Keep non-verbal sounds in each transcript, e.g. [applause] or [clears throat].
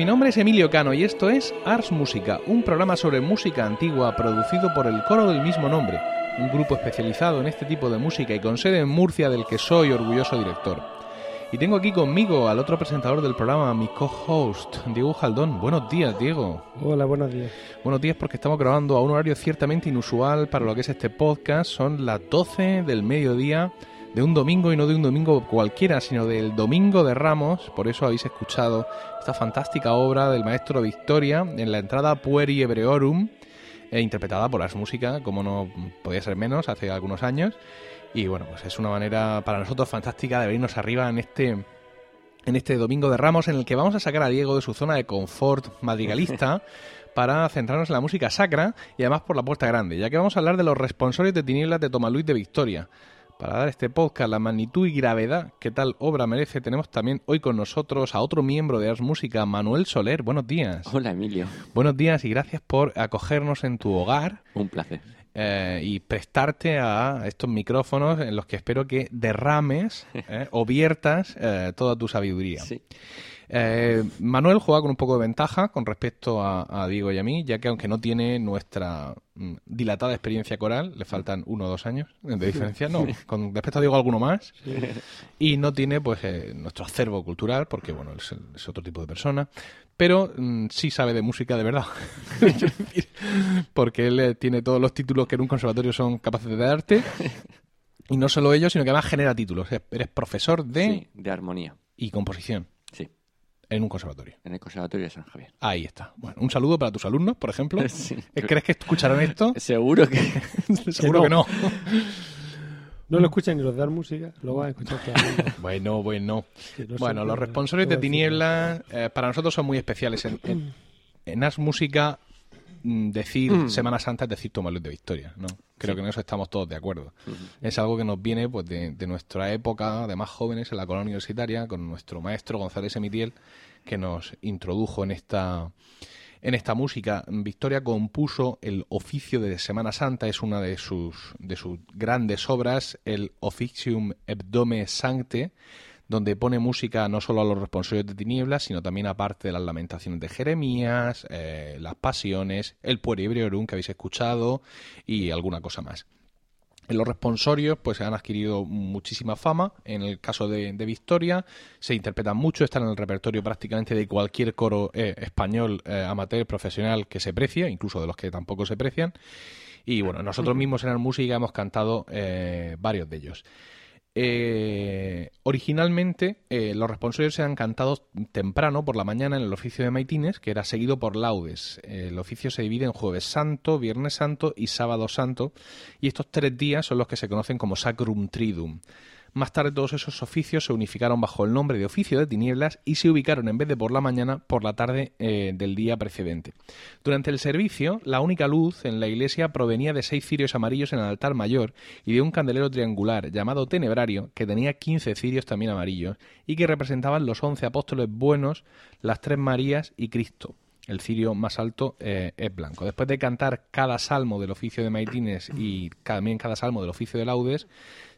mi nombre es Emilio Cano y esto es Ars Música, un programa sobre música antigua producido por el coro del mismo nombre, un grupo especializado en este tipo de música y con sede en Murcia del que soy orgulloso director. Y tengo aquí conmigo al otro presentador del programa, mi co-host, Diego Jaldón. Buenos días, Diego. Hola, buenos días. Buenos días porque estamos grabando a un horario ciertamente inusual para lo que es este podcast. Son las 12 del mediodía de un domingo y no de un domingo cualquiera, sino del Domingo de Ramos. Por eso habéis escuchado esta fantástica obra del maestro Victoria en la entrada Pueri Hebreorum, eh, interpretada por Ars Música, como no podía ser menos, hace algunos años. Y bueno, pues es una manera para nosotros fantástica de venirnos arriba en este en este Domingo de Ramos en el que vamos a sacar a Diego de su zona de confort madrigalista [laughs] para centrarnos en la música sacra y además por la puerta grande, ya que vamos a hablar de los responsables de tinieblas de Luis de Victoria. Para dar este podcast la magnitud y gravedad que tal obra merece, tenemos también hoy con nosotros a otro miembro de Ars Música, Manuel Soler. Buenos días. Hola, Emilio. Buenos días y gracias por acogernos en tu hogar. Un placer. Eh, y prestarte a estos micrófonos en los que espero que derrames [laughs] eh, o viertas eh, toda tu sabiduría. Sí. Eh, Manuel juega con un poco de ventaja con respecto a, Diego y a mí, ya que aunque no tiene nuestra mm, dilatada experiencia coral, le faltan uno o dos años de diferencia, no, con respecto a Diego alguno más, y no tiene pues eh, nuestro acervo cultural, porque bueno, es, otro tipo de persona, pero mm, sí sabe de música de verdad, [laughs] [laughs] porque él eh, tiene todos los títulos que en un conservatorio son capaces de darte. [laughs] Y no solo ello, sino que además genera títulos. Eres profesor de... de armonía. Y composición. En un conservatorio. En el conservatorio de San Javier. Ahí está. Bueno, un saludo para tus alumnos, por ejemplo. [laughs] ¿Crees que escucharán esto? [laughs] Seguro que. [laughs] Seguro que no. no. lo escuchan ni los de dar música, lo van a escuchar Bueno, bueno. bueno, los responsables de Tinieblas eh, para nosotros son muy especiales. En, en, As Música, decir mm. Semana Santa es decir Tomás Luis de Victoria, ¿no? Creo que en eso estamos todos de acuerdo. Es algo que nos viene pues de, de, nuestra época de más jóvenes en la colonia universitaria, con nuestro maestro González Emitiel, que nos introdujo en esta en esta música. Victoria compuso el oficio de Semana Santa, es una de sus, de sus grandes obras, el Officium Hebdome Sancte, donde pone música no solo a los responsorios de tinieblas, sino también aparte de las lamentaciones de Jeremías, eh, las pasiones, el Pueri Hebreurum que habéis escuchado y alguna cosa más. En los responsorios pues se han adquirido muchísima fama. En el caso de, Victoria se interpretan mucho, están en el repertorio prácticamente de cualquier coro eh, español eh, amateur profesional que se precie, incluso de los que tampoco se precian. Y bueno, nosotros mismos en la música hemos cantado eh, varios de ellos. Eh, originalmente eh, los responsorios se han cantado temprano por la mañana en el oficio de maitines, que era seguido por laudes. el oficio se divide en jueves santo, viernes santo y sábado santo, y estos tres días son los que se conocen como Sacrum Tridum. Más tarde todos esos oficios se unificaron bajo el nombre de oficio de tinieblas y se ubicaron en vez de por la mañana por la tarde eh, del día precedente. Durante el servicio, la única luz en la iglesia provenía de seis cirios amarillos en el altar mayor y de un candelero triangular llamado tenebrario que tenía quince cirios también amarillos y que representaban los once apóstoles buenos, las tres Marías y Cristo el cirio más alto eh, es blanco. Después de cantar cada salmo del oficio de maitines y también cada salmo del oficio de laudes,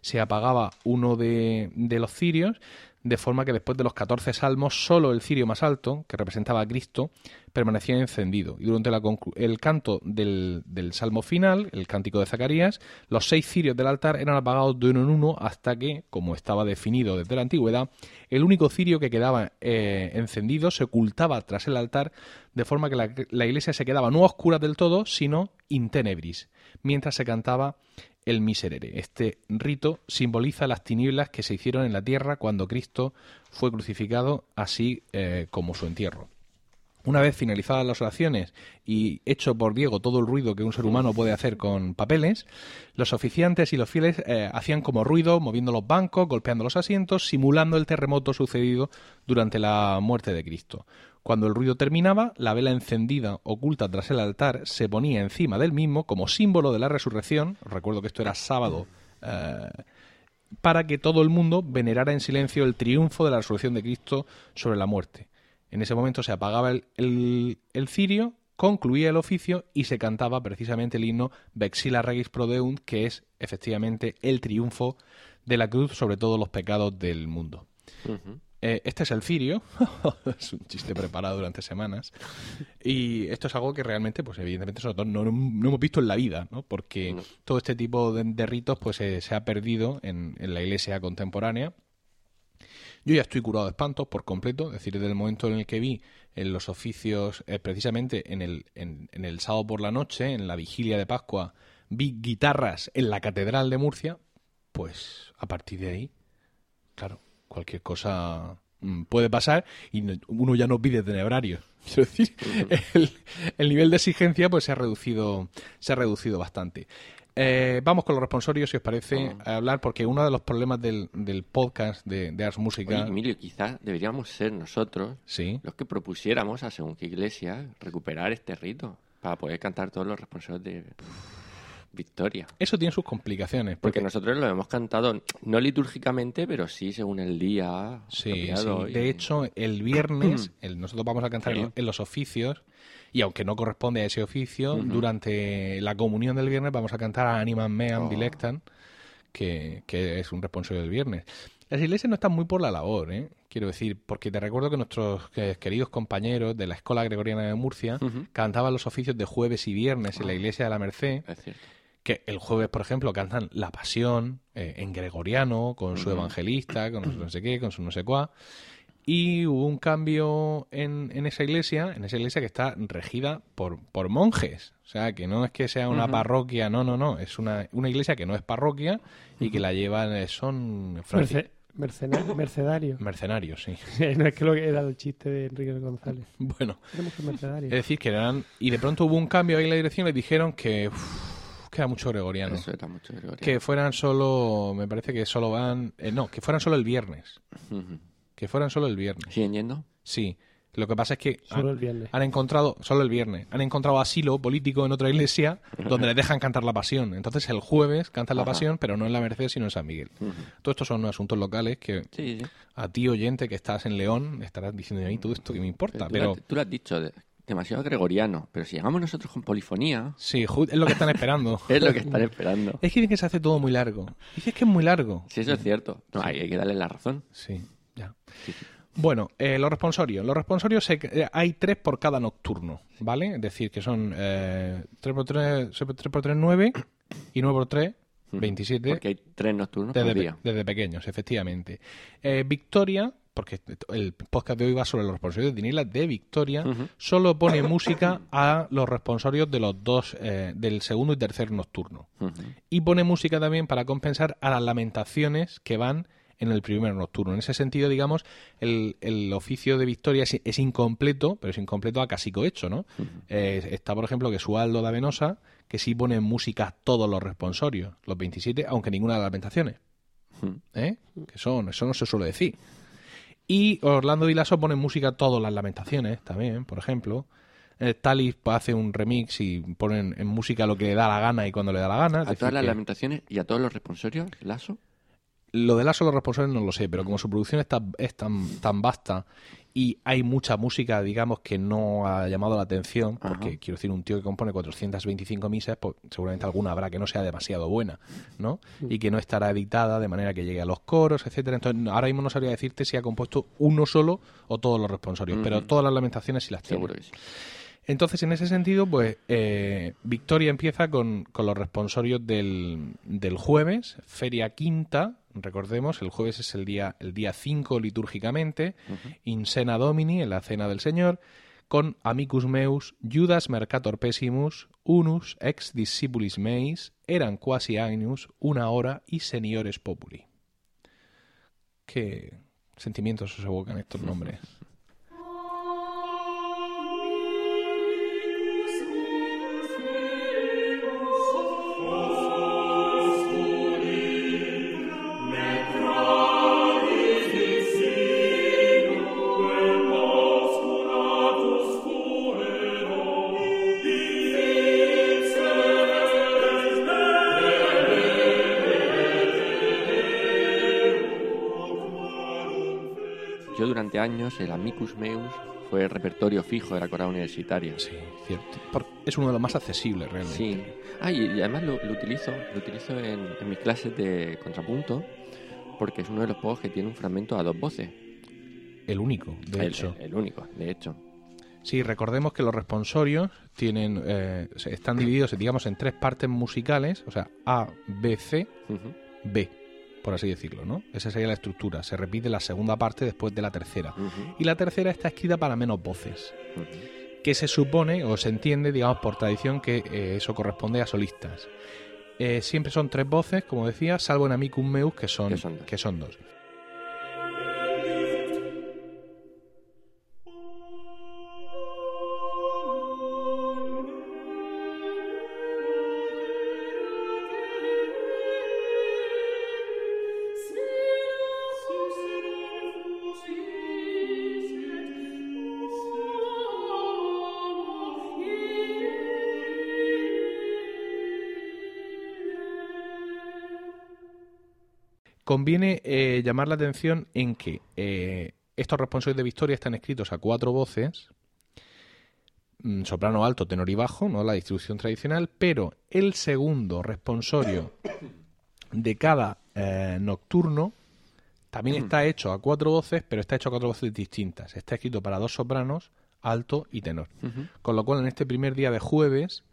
se apagaba uno de, los cirios, de forma que después de los 14 salmos, solo el cirio más alto, que representaba a Cristo, permanecía encendido. Y durante el canto del, salmo final, el cántico de Zacarías, los seis cirios del altar eran apagados de uno en uno hasta que, como estaba definido desde la antigüedad, el único cirio que quedaba eh, encendido se ocultaba tras el altar, de forma que la, iglesia se quedaba no oscura del todo, sino in tenebris, mientras se cantaba el miserere. Este rito simboliza las tinieblas que se hicieron en la tierra cuando Cristo fue crucificado, así eh, como su entierro. Una vez finalizadas las oraciones y hecho por Diego todo el ruido que un ser humano puede hacer con papeles, los oficiantes y los fieles eh, hacían como ruido, moviendo los bancos, golpeando los asientos, simulando el terremoto sucedido durante la muerte de Cristo. Cuando el ruido terminaba, la vela encendida oculta tras el altar se ponía encima del mismo como símbolo de la resurrección. Recuerdo que esto era sábado. Eh, para que todo el mundo venerara en silencio el triunfo de la resurrección de Cristo sobre la muerte. En ese momento se apagaba el, cirio, concluía el oficio y se cantaba precisamente el himno Vexila Regis Prodeunt, que es efectivamente el triunfo de la cruz sobre todos los pecados del mundo. Eh, este es el cirio, [laughs] es un chiste preparado durante semanas, y esto es algo que realmente, pues evidentemente nosotros no, hemos visto en la vida, ¿no? porque todo este tipo de, ritos pues se ha perdido en, en la iglesia contemporánea yo ya estoy curado de espantos por completo, es decir, desde el momento en el que vi en los oficios, eh, precisamente en el, en, el sábado por la noche, en la vigilia de Pascua, vi guitarras en la Catedral de Murcia, pues a partir de ahí, claro, cualquier cosa mm, puede pasar y uno ya no pide tenebrario. [laughs] Quiero decir, el, el, nivel de exigencia pues se ha reducido, se ha reducido bastante. Eh, vamos con los responsorios, si os parece, a hablar, porque uno de los problemas del, del podcast de, de Ars Música... Emilio, quizás deberíamos ser nosotros los que propusiéramos a según qué iglesia recuperar este rito para poder cantar todos los responsorios de Victoria. Eso tiene sus complicaciones. Porque, nosotros lo hemos cantado, no litúrgicamente, pero sí según el día. Sí, sí. De hecho, el viernes, [clears throat] nosotros vamos a cantar en los oficios y aunque no corresponde a ese oficio, durante la comunión del viernes vamos a cantar a Animan Meam oh. que, es un responsorio del viernes. Las iglesias no están muy por la labor, ¿eh? quiero decir, porque te recuerdo que nuestros queridos compañeros de la Escuela Gregoriana de Murcia cantaban los oficios de jueves y viernes en la ah. iglesia de la Merced. que el jueves, por ejemplo, cantan la pasión eh, en gregoriano, con su evangelista, con su no sé qué, con su no sé cuá y hubo un cambio en, en, esa iglesia, en esa iglesia que está regida por, por monjes. O sea, que no es que sea una parroquia, no, no, no. Es una, una iglesia que no es parroquia y que la llevan, eh, son... mercenarios. Mercenarios, [laughs] sí. no es que lo que era el chiste de Enrique González. [laughs] Bueno. Es decir, que eran... Y de pronto hubo un cambio ahí en la dirección y le dijeron que... que era mucho gregoriano. Eso era mucho gregoriano. Que fueran solo... Me parece que solo van... Eh, no, que fueran solo el viernes que fueran solo el viernes. ¿Siguen yendo? Sí. Lo que pasa es que solo han, el viernes. han encontrado, solo el viernes, han encontrado asilo político en otra iglesia donde les dejan cantar la pasión. Entonces el jueves cantan la pasión, pero no en la Merced, sino en San Miguel. Todo esto son asuntos locales que a ti, oyente, que estás en León, estarás diciendo a mí todo esto que me importa. Pero, tú, lo has dicho, demasiado gregoriano. Pero si llegamos nosotros con polifonía. Sí, es lo que están esperando. [laughs] es lo que están esperando. Es que dicen que se hace todo muy largo. Dices que es muy largo. Sí, eso es cierto. No, hay, hay, que darle la razón. Sí. Ya. Bueno, eh, los responsorios. Los responsorios eh, hay tres por cada nocturno, ¿vale? Es decir, que son eh, 3 por 3, 3 por 3, 9 y 9 por 3, 27. Porque hay tres nocturnos desde, por día. desde pequeños, efectivamente. Eh, Victoria, porque el podcast de hoy va sobre los responsorios de Dinila de Victoria, solo pone música a los responsorios de los dos, eh, del segundo y tercer nocturno. Y pone música también para compensar a las lamentaciones que van en el primer nocturno. En ese sentido, digamos, el, el oficio de Victoria es, incompleto, pero es incompleto a casi hecho, ¿no? Eh, está, por ejemplo, que Sualdo da Venosa, que sí pone en música todos los responsorios, los 27, aunque ninguna de las lamentaciones. ¿Eh? Que son, eso no se suele decir. Y Orlando Dilaso pone en música todas las lamentaciones también, por ejemplo. Eh, Talis hace un remix y pone en, música lo que le da la gana y cuando le da la gana. ¿A todas las lamentaciones y a todos los responsorios, Lazo? Lo de las solo responsables no lo sé, pero como su producción está, es tan, tan vasta y hay mucha música, digamos, que no ha llamado la atención, porque quiero decir, un tío que compone 425 misas, pues seguramente alguna habrá que no sea demasiado buena, ¿no? Mm. Y que no estará editada de manera que llegue a los coros, etcétera. Entonces, ahora mismo no sabría decirte si ha compuesto uno solo o todos los responsorios, pero todas las lamentaciones sí las tiene. Seguro que sí. Entonces, en ese sentido, pues eh, Victoria empieza con, con los responsorios del, del, jueves, Feria Quinta, recordemos, el jueves es el día el día 5 litúrgicamente, In Sena Domini, en la Cena del Señor, con Amicus Meus, Judas Mercator Pessimus, Unus ex discipulis meis, eran quasi agnus, una hora y seniores populi. ¿Qué sentimientos os evocan estos nombres? [laughs] años el Amicus Meus fue el repertorio fijo de la coral universitaria. Sí, cierto. es uno de los más accesibles realmente. Sí. Ah, y, además lo, utilizo, lo utilizo en, mis clases de contrapunto porque es uno de los pocos que tiene un fragmento a dos voces. El único, de hecho. El, único, de hecho. Sí, recordemos que los responsorios tienen, eh, están divididos, digamos, en tres partes musicales, o sea, A, B, C, B por así decirlo, ¿no? Esa sería la estructura. Se repite la segunda parte después de la tercera. Y la tercera está escrita para menos voces. Que se supone o se entiende, digamos, por tradición que eh, eso corresponde a solistas. Eh, siempre son tres voces, como decía, salvo en Amicum Meus, que son, Que son dos. Conviene eh, llamar la atención en que eh, estos responsorios de Victoria están escritos a cuatro voces, mm, soprano alto, tenor y bajo, no la distribución tradicional, pero el segundo responsorio de cada eh, nocturno también está hecho a cuatro voces, pero está hecho a cuatro voces distintas. Está escrito para dos sopranos, alto y tenor. Con lo cual, en este primer día de jueves,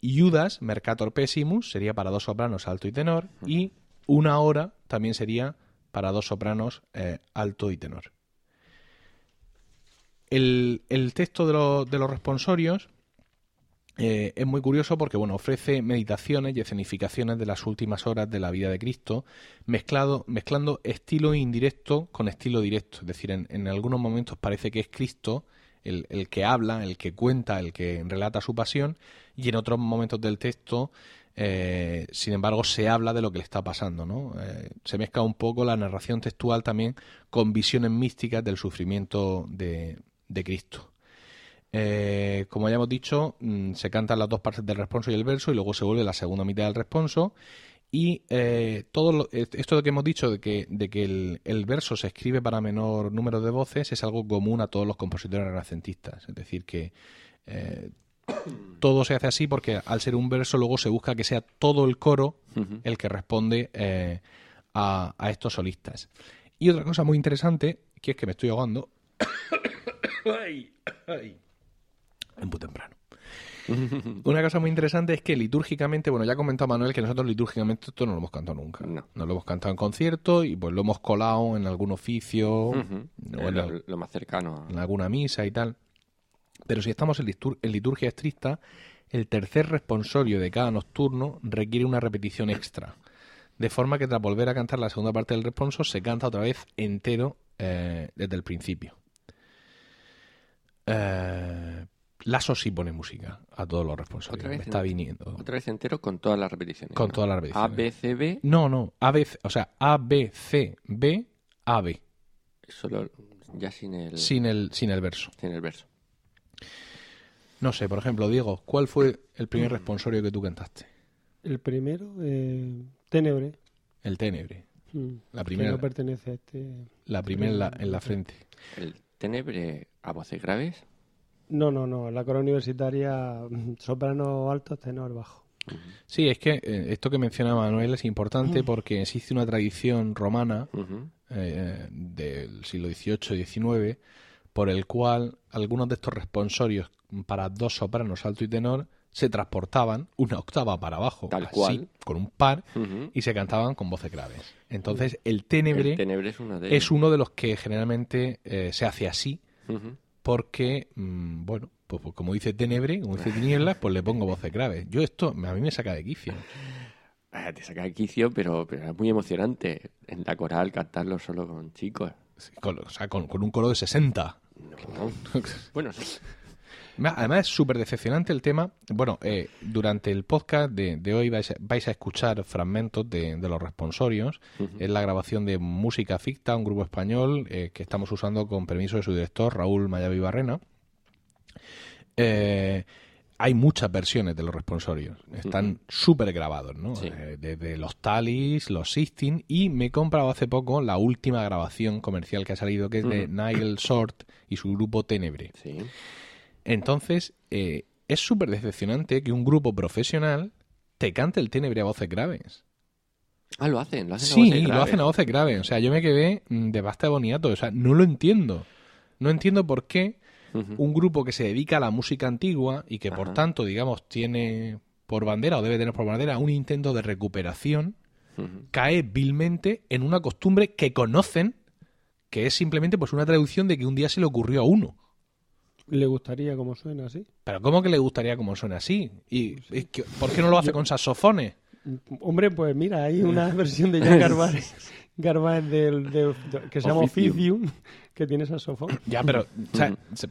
Iudas, Mercator Pessimus, sería para dos sopranos, alto y tenor, y una hora también sería para dos sopranos eh, alto y tenor. El, texto de, los responsorios eh, es muy curioso porque bueno, ofrece meditaciones y escenificaciones de las últimas horas de la vida de Cristo, mezclado, mezclando estilo indirecto con estilo directo. Es decir, en, algunos momentos parece que es Cristo el, el, que habla, el que cuenta, el que relata su pasión, y en otros momentos del texto eh, sin embargo, se habla de lo que le está pasando, ¿no? Eh, se mezcla un poco la narración textual también con visiones místicas del sufrimiento de, Cristo. Eh, como ya hemos dicho, mm, se cantan las dos partes del responso y el verso y luego se vuelve la segunda mitad del responso. Y todo esto que hemos dicho de que, el, verso se escribe para menor número de voces es algo común a todos los compositores renacentistas. Es decir, que todo se hace así porque al ser un verso luego se busca que sea todo el coro el que responde eh, a, estos solistas. Y otra cosa muy interesante, que es que me estoy ahogando. [coughs] ay, ay. En muy temprano. [laughs] Una cosa muy interesante es que litúrgicamente, bueno, ya ha comentado Manuel que nosotros litúrgicamente esto no lo hemos cantado nunca. No. lo hemos cantado en concierto y pues lo hemos colado en algún oficio. lo, más cercano. En alguna misa y tal. Pero si estamos en, liturgia estricta, el tercer responsorio de cada nocturno requiere una repetición extra. De forma que tras volver a cantar la segunda parte del responso se canta otra vez entero eh, desde el principio. Eh, Lasso sí pone música a todos los responsorios. Otra vez está viniendo. Otra vez entero con todas las repeticiones. Con todas las repeticiones. A, B, C, B. No, no. A, B, o sea, A, B, C, B, A, B. Solo ya sin el... Sin el, sin el verso. Sin el verso. No sé, por ejemplo, Diego, ¿cuál fue el primer responsorio que tú cantaste? El primero, eh, Tenebre. El Tenebre. Mm, la primera. no pertenece a este. La primera en la, frente. ¿El Tenebre a voces graves? No, no, no. La coro universitaria, soprano alto, tenor bajo. Sí, es que eh, esto que menciona Manuel es importante porque existe una tradición romana eh, del siglo XVIII y XIX por el cual algunos de estos responsorios para dos sopranos alto y tenor se transportaban una octava para abajo, Tal cual. con un par, y se cantaban con voces graves. Entonces, el tenebre, es, es, uno de los que generalmente eh, se hace así, porque, mm, bueno, pues, pues, como dice tenebre, como dice tinieblas, pues le pongo voces graves. Yo esto, a mí me saca de quicio. Ah, te saca de quicio, pero, pero es muy emocionante en la coral cantarlo solo con chicos. con, o sea, con, con, un coro de 60. [laughs] bueno, Además es súper decepcionante el tema. Bueno, eh, durante el podcast de, hoy vais, a escuchar fragmentos de, los responsorios. Es la grabación de Música Ficta, un grupo español eh, que estamos usando con permiso de su director, Raúl Mayavi Barrena. Eh, hay muchas versiones de los responsorios. Están súper grabados, ¿no? Eh, desde los Talis, los Sistine, y me he comprado hace poco la última grabación comercial que ha salido, que es de Nigel Short y su grupo Tenebre. Entonces, eh, es súper decepcionante que un grupo profesional te cante el Tenebre a voces graves. Ah, lo hacen, lo hacen sí, a voces lo hacen a voces graves. O sea, yo me quedé mm, de basta boniato. O sea, no lo entiendo. No entiendo por qué un grupo que se dedica a la música antigua y que por tanto, digamos, tiene por bandera o debe tener por bandera un intento de recuperación, cae vilmente en una costumbre que conocen, que es simplemente pues una traducción de que un día se le ocurrió a uno. ¿Le gustaría como suena así? Pero ¿cómo que le gustaría como suena así? ¿Y por qué no lo hace con saxofones? Hombre, pues mira, hay una [laughs] versión de Jan Garván del, que se llama Oficium, que tiene saxofón. Ya, pero,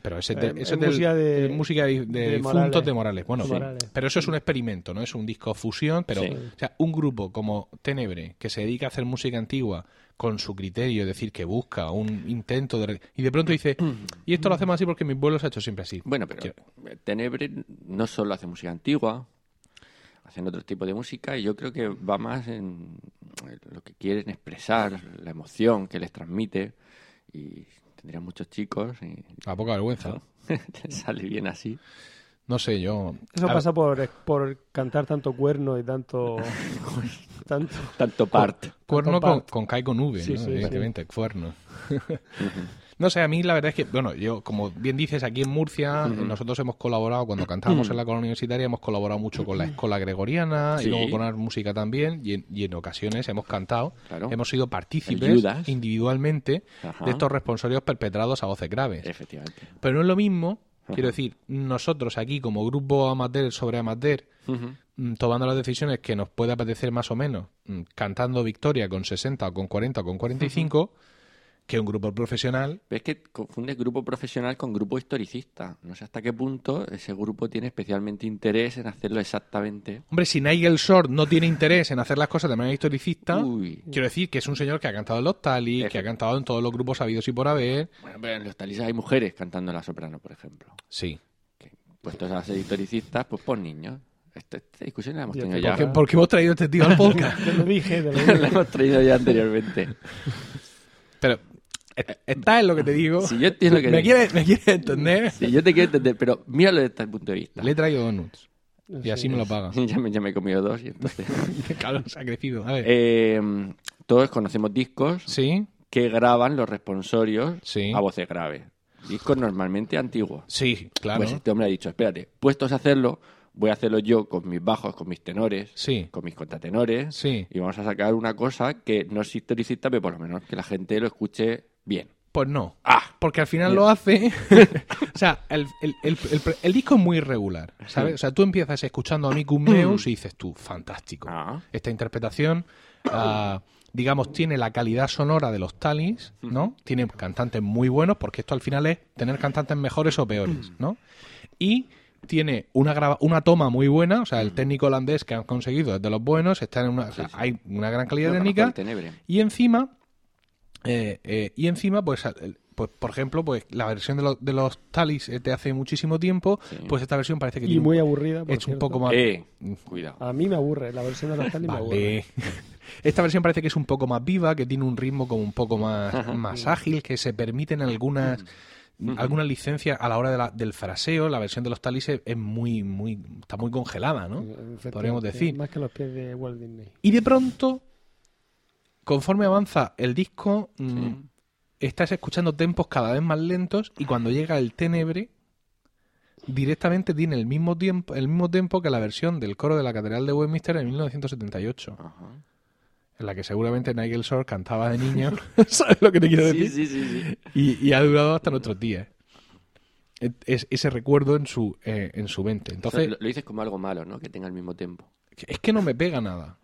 pero ese, eh, es música de, música de, de, de Morales. Bueno, pero eso es un experimento, ¿no? Es un disco fusión, pero o sea, un grupo como Tenebre, que se dedica a hacer música antigua con su criterio, es decir, que busca un intento de... Y de pronto dice, y esto lo hacemos así porque mi pueblo se ha hecho siempre así. Bueno, pero Tenebre no solo hace música antigua, hacen otro tipo de música y yo creo que va más en lo que quieren expresar, la emoción que les transmite y tendrían muchos chicos. Y, a poca vergüenza. [laughs] sale bien así. No sé, yo. Eso pasa por, por cantar tanto cuerno y tanto. [laughs] tanto, tanto part. Cuerno con, con Kai con V, evidentemente, cuerno. No sé, a mí la verdad es que, bueno, yo, como bien dices, aquí en Murcia, nosotros hemos colaborado, cuando cantábamos en la colonia universitaria, hemos colaborado mucho con la escuela gregoriana y luego con la música también, y en, ocasiones hemos cantado, hemos sido partícipes individualmente de estos responsorios perpetrados a voces graves. Efectivamente. Pero no es lo mismo, quiero decir, nosotros aquí como grupo amateur sobre amateur, mm, tomando las decisiones que nos puede apetecer más o menos, mm, cantando Victoria con 60 o con 40 o con 45, que un grupo profesional. es que confunde grupo profesional con grupo historicista. No sé hasta qué punto ese grupo tiene especialmente interés en hacerlo exactamente. Hombre, si Nigel Short no tiene interés en hacer las cosas de manera historicista, quiero decir que es un señor que ha cantado en los talis, que ha cantado en todos los grupos habidos y por haber. Bueno, pero en los talis hay mujeres cantando en la soprano, por ejemplo. Sí. Que, puestos a ser historicistas, pues por niños. Esta, discusión la hemos tenido ya. ¿Por qué, hemos traído este tío al [laughs] podcast? lo dije, lo dije. la hemos traído ya anteriormente. Pero Está en lo que te digo. Si yo entiendo que me, quieres, me quieres entender. Sí, yo te quiero entender, pero míralo desde este punto de vista. Le he traído donuts. Y así me lo paga. [laughs] ya, me, ya me he comido dos y entonces... [laughs] claro, se ha crecido. A ver. Eh, todos conocemos discos ¿Sí? que graban los responsorios a voces graves. Discos normalmente antiguos. Sí, claro. Pues este hombre ha dicho, espérate, puestos a hacerlo, voy a hacerlo yo con mis bajos, con mis tenores, sí. con mis contratenores, sí. y vamos a sacar una cosa que no es historicista, pero por lo menos que la gente lo escuche bien. Pues no. Ah, porque al final lo hace. [laughs] o sea, el, disco es muy irregular, ¿sabes? O sea, tú empiezas escuchando a Miku Meus y dices tú, fantástico. Ah. Esta interpretación, ah, digamos, tiene la calidad sonora de los Talis, ¿no? Tiene cantantes muy buenos, porque esto al final es tener cantantes mejores o peores, ¿no? Y tiene una, una toma muy buena, o sea, el técnico holandés que han conseguido es de los buenos, está en una, hay una gran calidad técnica. Y encima eh, eh, y encima, pues, pues, por ejemplo, pues la versión de, de los Talis de hace muchísimo tiempo, pues esta versión parece que... Y muy aburrida, Es un poco más... Eh, cuidado. A mí me aburre, la versión de los Talis me aburre. [laughs] Esta versión parece que es un poco más viva, que tiene un ritmo como un poco más, más ágil, que se permiten algunas algunas licencias a la hora del fraseo. La versión de los Talis es muy, muy, está muy congelada, ¿no? Podríamos decir. Más que los pies de Walt Disney. Y de pronto conforme avanza el disco, mm, estás escuchando tempos cada vez más lentos y cuando llega el tenebre, directamente tiene el mismo tiempo, el mismo que la versión del coro de la Catedral de Westminster en 1978. En la que seguramente Nigel Shore cantaba de niño. [laughs] [laughs] ¿Sabes lo que te quiero decir? Sí, sí, sí. Y, ha durado hasta nuestros días. Es, ese recuerdo en su, eh, en su mente. Entonces, lo, dices como algo malo, ¿no? Que tenga el mismo tiempo. Es que no me pega nada.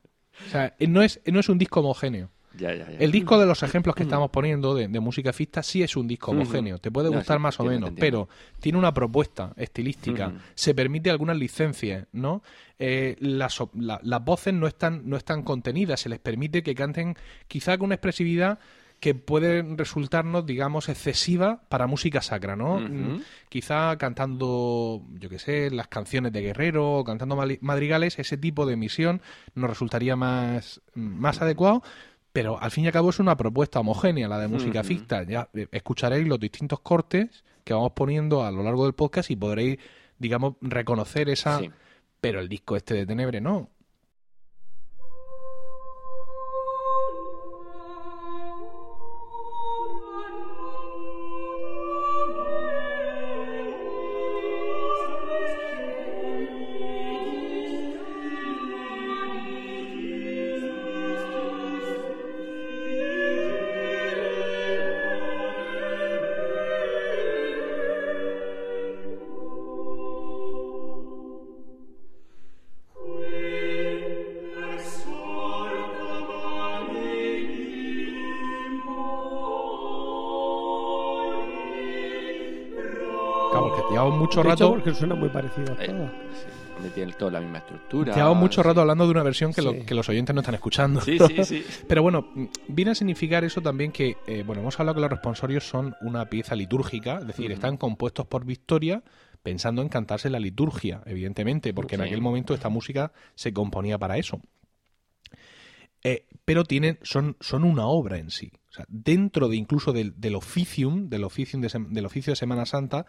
O sea, eh, no es, no es un disco homogéneo. Ya, ya, ya. El disco de los ejemplos que estamos poniendo de, música fista sí es un disco homogéneo. Te puede gustar más o menos, pero tiene una propuesta estilística. Se permite algunas licencias, ¿no? Eh, las, las voces no están, no están contenidas. Se les permite que canten quizá con una expresividad que puede resultarnos, digamos, excesiva para música sacra, ¿no? Mm, Quizá cantando, yo qué sé, las canciones de Guerrero, o cantando madrigales, ese tipo de emisión nos resultaría más, más adecuado, pero al fin y al cabo es una propuesta homogénea la de música Ujú. ficta. Ya eh, escucharéis los distintos cortes que vamos poniendo a lo largo del podcast y podréis, digamos, reconocer esa... Sí. Pero el disco este de Tenebre no. Mucho De hecho, rato... porque suena muy parecido a Eh, todas. sí, donde tienen toda la misma estructura. Llevamos mucho sí. rato hablando de una versión que, lo- Sí. que los oyentes no están escuchando. Sí, sí, sí. [laughs] Pero bueno, viene a significar eso también que, eh, bueno, hemos hablado que los responsorios son una pieza litúrgica, es decir, están compuestos por Victoria pensando en cantarse la liturgia, evidentemente, porque en Sí. aquel momento esta música se componía para eso. Pero tienen, son, son una obra en sí. O sea, dentro de incluso del, del oficium, del oficium de del oficio de Semana Santa,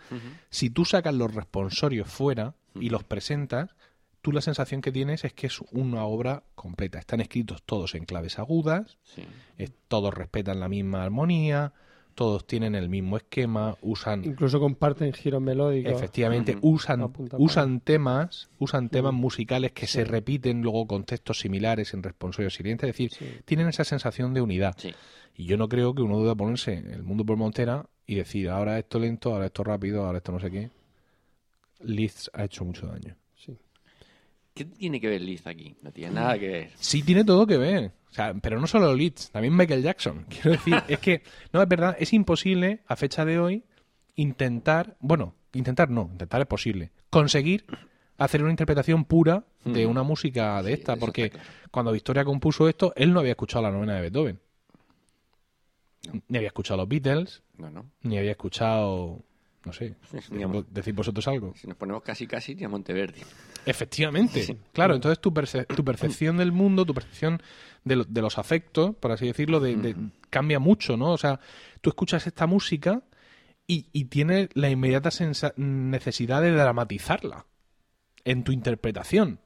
si tú sacas los responsorios fuera y los presentas, tú la sensación que tienes es que es una obra completa. Están escritos todos en claves agudas, Sí. todos respetan la misma armonía, todos tienen el mismo esquema, usan Incluso comparten giros melódicos. efectivamente usan usan temas, usan temas musicales que se repiten luego con textos similares en responsorios siguientes, es decir, Sí. tienen esa sensación de unidad. Sí. Y yo no creo que uno deba ponerse el mundo por montera y decir ahora esto lento, ahora esto rápido, ahora esto no sé qué. Liszt ha hecho mucho daño. ¿Qué tiene que ver Liz aquí? No tiene nada que ver. Sí, tiene todo que ver. O sea, pero no solo Leeds, también Michael Jackson. [laughs] Quiero decir, es que, no, es verdad, es imposible a fecha de hoy intentar, bueno, intentar no, intentar es posible, conseguir hacer una interpretación pura de Ujú. una música de Sí, esta, porque claro. cuando Victoria compuso esto, él no había escuchado la novena de Beethoven. No. Ni había escuchado los Beatles, No, no. ni había escuchado, no sé, decid vosotros algo. Si nos ponemos casi casi ni a Monteverdi. Efectivamente, claro. Entonces tu, perce- tu percepción del mundo, tu percepción de, lo- de los afectos, por así decirlo, de, de- cambia mucho, ¿no? O sea, tú escuchas esta música y, y tienes la inmediata necesidad de dramatizarla en tu interpretación,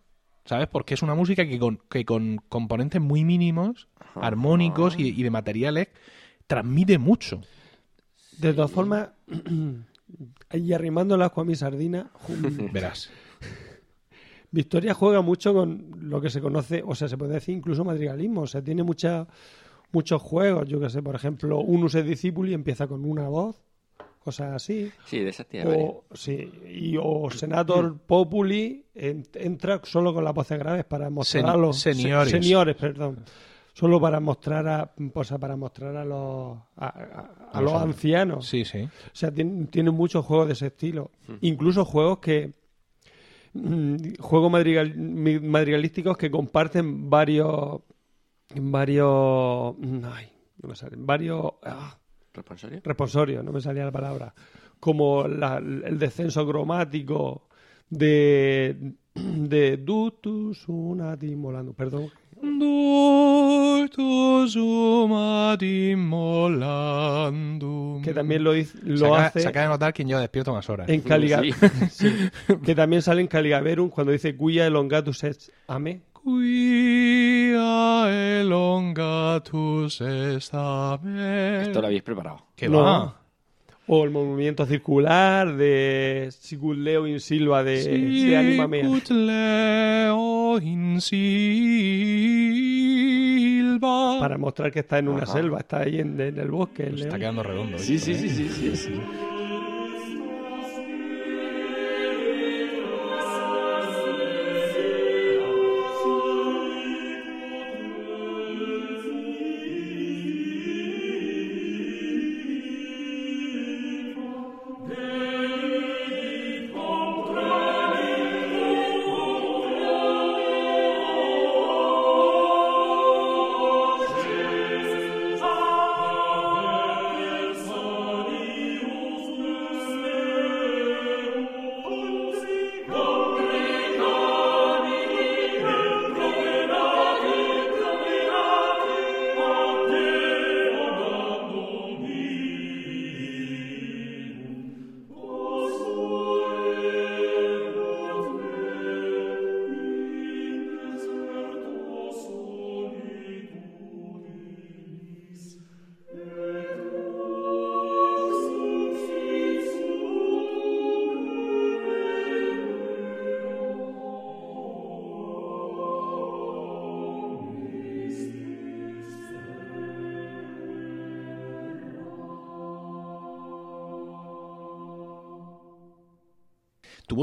¿sabes? Porque es una música que con, que con componentes muy mínimos, armónicos y, y de materiales, transmite mucho. De todas formas, [clears throat] y arrimando las con mi sardina, [laughs] Verás. Victoria juega mucho con lo que se conoce, o sea, se puede decir incluso madrigalismo. O sea, tiene mucha, muchos juegos. Yo que sé, por ejemplo, Unus et Discipuli empieza con una voz, cosas así. Sí, de esas tiene. O, sí, y, o Senator Populi en- entra solo con las voces graves para mostrar Sen- a los seniores. se- seniores, perdón. Solo para mostrar a, o sea, para mostrar a los a, a- a A los ancianos. Sí, sí. O sea, tiene, tiene muchos juegos de ese estilo. Incluso juegos que. mm, Juegos madrigal- madrigalísticos que comparten varios. Varios. mm, Ay, no me salen. Varios. ah, ¿Responsorio? responsorios, no me salía la palabra. Como la- el descenso cromático de. De Dutus Unati Molando. Perdón. Que también lo, lo se, acaba, hace. se acaba de notar quién lleva despierto más horas. En Caliga... Sí. [laughs] Sí. Que también sale en Caligaverum cuando dice Quia elongatus est ame. Quia elongatus est amen. Esto lo habéis preparado. Que No. va. O el movimiento circular de Sicut Leo in Silva de, de Anima Mea. Sicut leo in silva. Para mostrar que está en una Ajá. selva, está ahí en, en el bosque. el Nos está quedando redondo. Sí, esto, sí, sí, ¿eh? sí, sí, sí.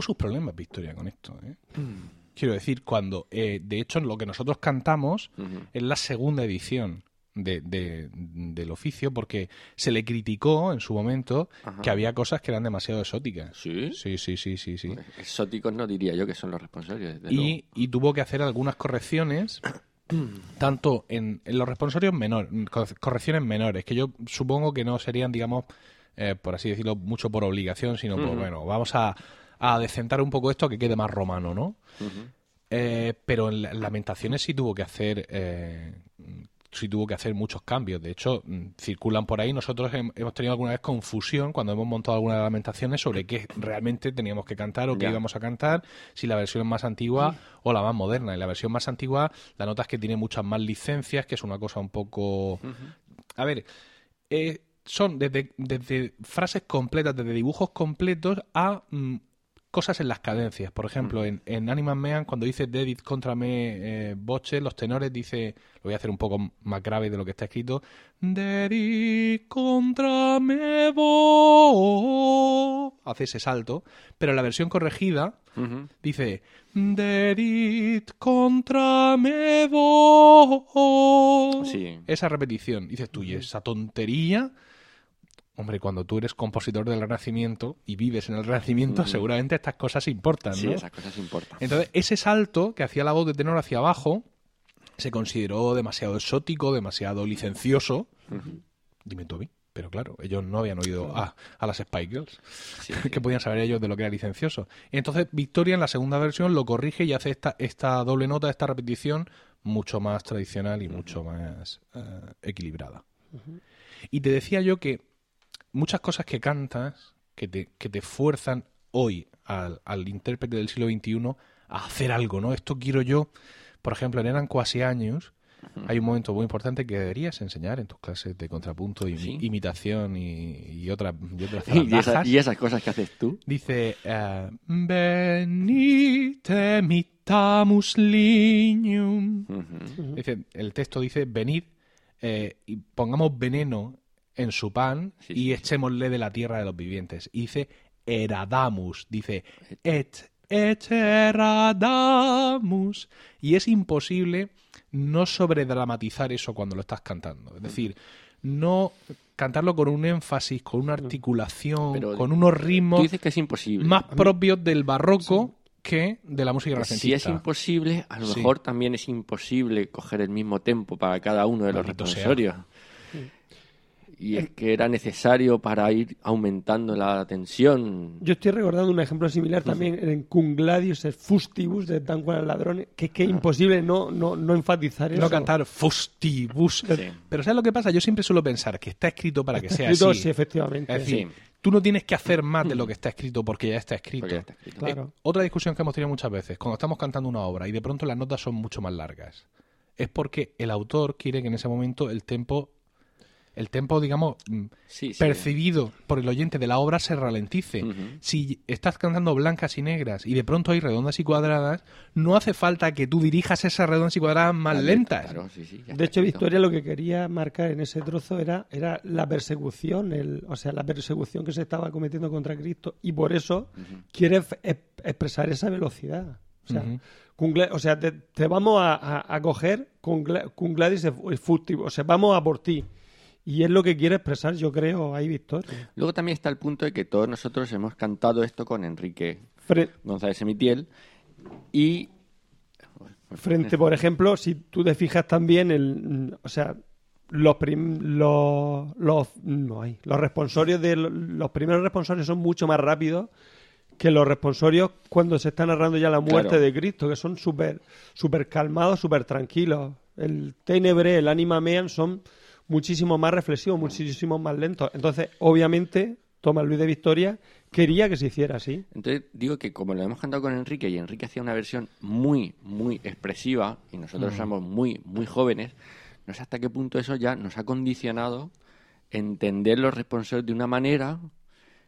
Sus problemas Victoria con esto. ¿eh? Quiero decir, cuando, eh, de hecho, lo que nosotros cantamos es la segunda edición de, de- del oficio porque se le criticó en su momento Ajá. que había cosas que eran demasiado exóticas. ¿Sí? Sí, sí, sí, sí, sí. Exóticos no diría yo que son los responsorios. desde luego. Y, y tuvo que hacer algunas correcciones, [coughs] tanto en, en los responsorios menores, correcciones menores, que yo supongo que no serían, digamos, eh, por así decirlo, mucho por obligación, sino por, bueno, vamos a, a decentar un poco esto que quede más romano, ¿no? Eh, pero en, la- en Lamentaciones sí tuvo que hacer eh, sí tuvo que hacer muchos cambios. De hecho, mm, circulan por ahí. Nosotros hem- hemos tenido alguna vez confusión cuando hemos montado alguna de las lamentaciones sobre qué realmente teníamos que cantar o qué Ya. íbamos a cantar, si la versión más antigua o la más moderna. En la versión más antigua, la nota es que tiene muchas más licencias, que es una cosa un poco. A ver, eh, son desde, desde frases completas, desde dibujos completos a mm, cosas en las cadencias. Por ejemplo, en, en Animal Man, cuando dice Dedit contra me eh, boche, los tenores dice, lo voy a hacer un poco más grave de lo que está escrito, Dedit contra me bo. Hace ese salto, pero en la versión corregida dice Dedit contra me bo. Sí. Esa repetición. Dices tú, y esa tontería. Hombre, cuando tú eres compositor del Renacimiento y vives en el Renacimiento, Ujú. seguramente estas cosas importan, Sí, ¿no? esas cosas importan. Entonces, ese salto que hacía la voz de tenor hacia abajo se consideró demasiado exótico, demasiado licencioso. Dime tú a mí. Pero claro, ellos no habían oído a, a las Spy Girls. Sí, [laughs] que podían saber ellos de lo que era licencioso. Entonces, Victoria en la segunda versión lo corrige y hace esta, esta doble nota, esta repetición, mucho más tradicional y mucho más eh, equilibrada. Y te decía yo que muchas cosas que cantas, que te, que te fuerzan hoy al, al intérprete del siglo XXI a hacer algo, ¿no? Esto quiero yo, por ejemplo, en Eran Cuasi Años, hay un momento muy importante que deberías enseñar en tus clases de contrapunto, Sí. imitación y, y, otra- y otras [laughs] Y, esa- y esas cosas que haces tú. Dice, venite mitamus lignum. Dice, el texto dice, venid eh, y pongamos veneno en su pan Sí, y sí, echémosle de la tierra de los vivientes. Y dice, eradamus. Dice, et, et eradamus. Y es imposible no sobredramatizar eso cuando lo estás cantando. Es decir, no cantarlo con un énfasis, con una articulación, Pero con unos Tú ritmos dices que es imposible. más propios del barroco que de la música Pues si renacentista. es imposible, a lo Sí. mejor también es imposible coger el mismo tempo para cada uno de los responsorios. Y es que era necesario para ir aumentando la tensión. Yo estoy recordando un ejemplo similar también en Cum Gladius, el Fustibus de Dan Juan el Ladrón, que es que es imposible no, no, no enfatizar eso. no cantar fustibus. Sí. Pero ¿sabes lo que pasa? Yo siempre suelo pensar que está escrito para que sea escrito, así. sí, efectivamente. Es decir, Sí. tú no tienes que hacer más de lo que está escrito porque ya está escrito. Porque ya está escrito. Claro. Eh, otra discusión que hemos tenido muchas veces, cuando estamos cantando una obra y de pronto las notas son mucho más largas, es porque el autor quiere que en ese momento el tempo, el tempo, digamos, mm, Sí, sí. percibido por el oyente de la obra se ralentice. Si estás cantando blancas y negras y de pronto hay redondas y cuadradas, no hace falta que tú dirijas esas redondas y cuadradas más lentas. claro, sí, sí, ya De hecho. Victoria lo que quería marcar en ese trozo era, era la persecución, el, o sea, la persecución que se estaba cometiendo contra Cristo y por eso quiere expresar esa velocidad. O sea, o sea te, te vamos a, a- a coger con, Gla- con Gladys o sea, vamos a por ti. Y es lo que quiere expresar, yo creo, ahí Victoria. Luego también está el punto de que todos nosotros hemos cantado esto con Enrique Fre- González Emitiel y Frente, por ejemplo, si tú te fijas también, el, o sea, los, prim- los, los, no hay, los responsorios de lo- los primeros responsorios son mucho más rápidos que los responsorios cuando se está narrando ya la muerte Claro. de Cristo, que son súper súper calmados, súper tranquilos. El Tenebre, el Anima Mean son muchísimo más reflexivos, muchísimo más lentos. Entonces, obviamente, Tomás Luis de Victoria quería que se hiciera así. Entonces digo que como lo hemos cantado con Enrique y Enrique hacía una versión muy, muy expresiva y nosotros somos muy, muy jóvenes, no sé hasta qué punto eso ya nos ha condicionado entender los responsorios de una manera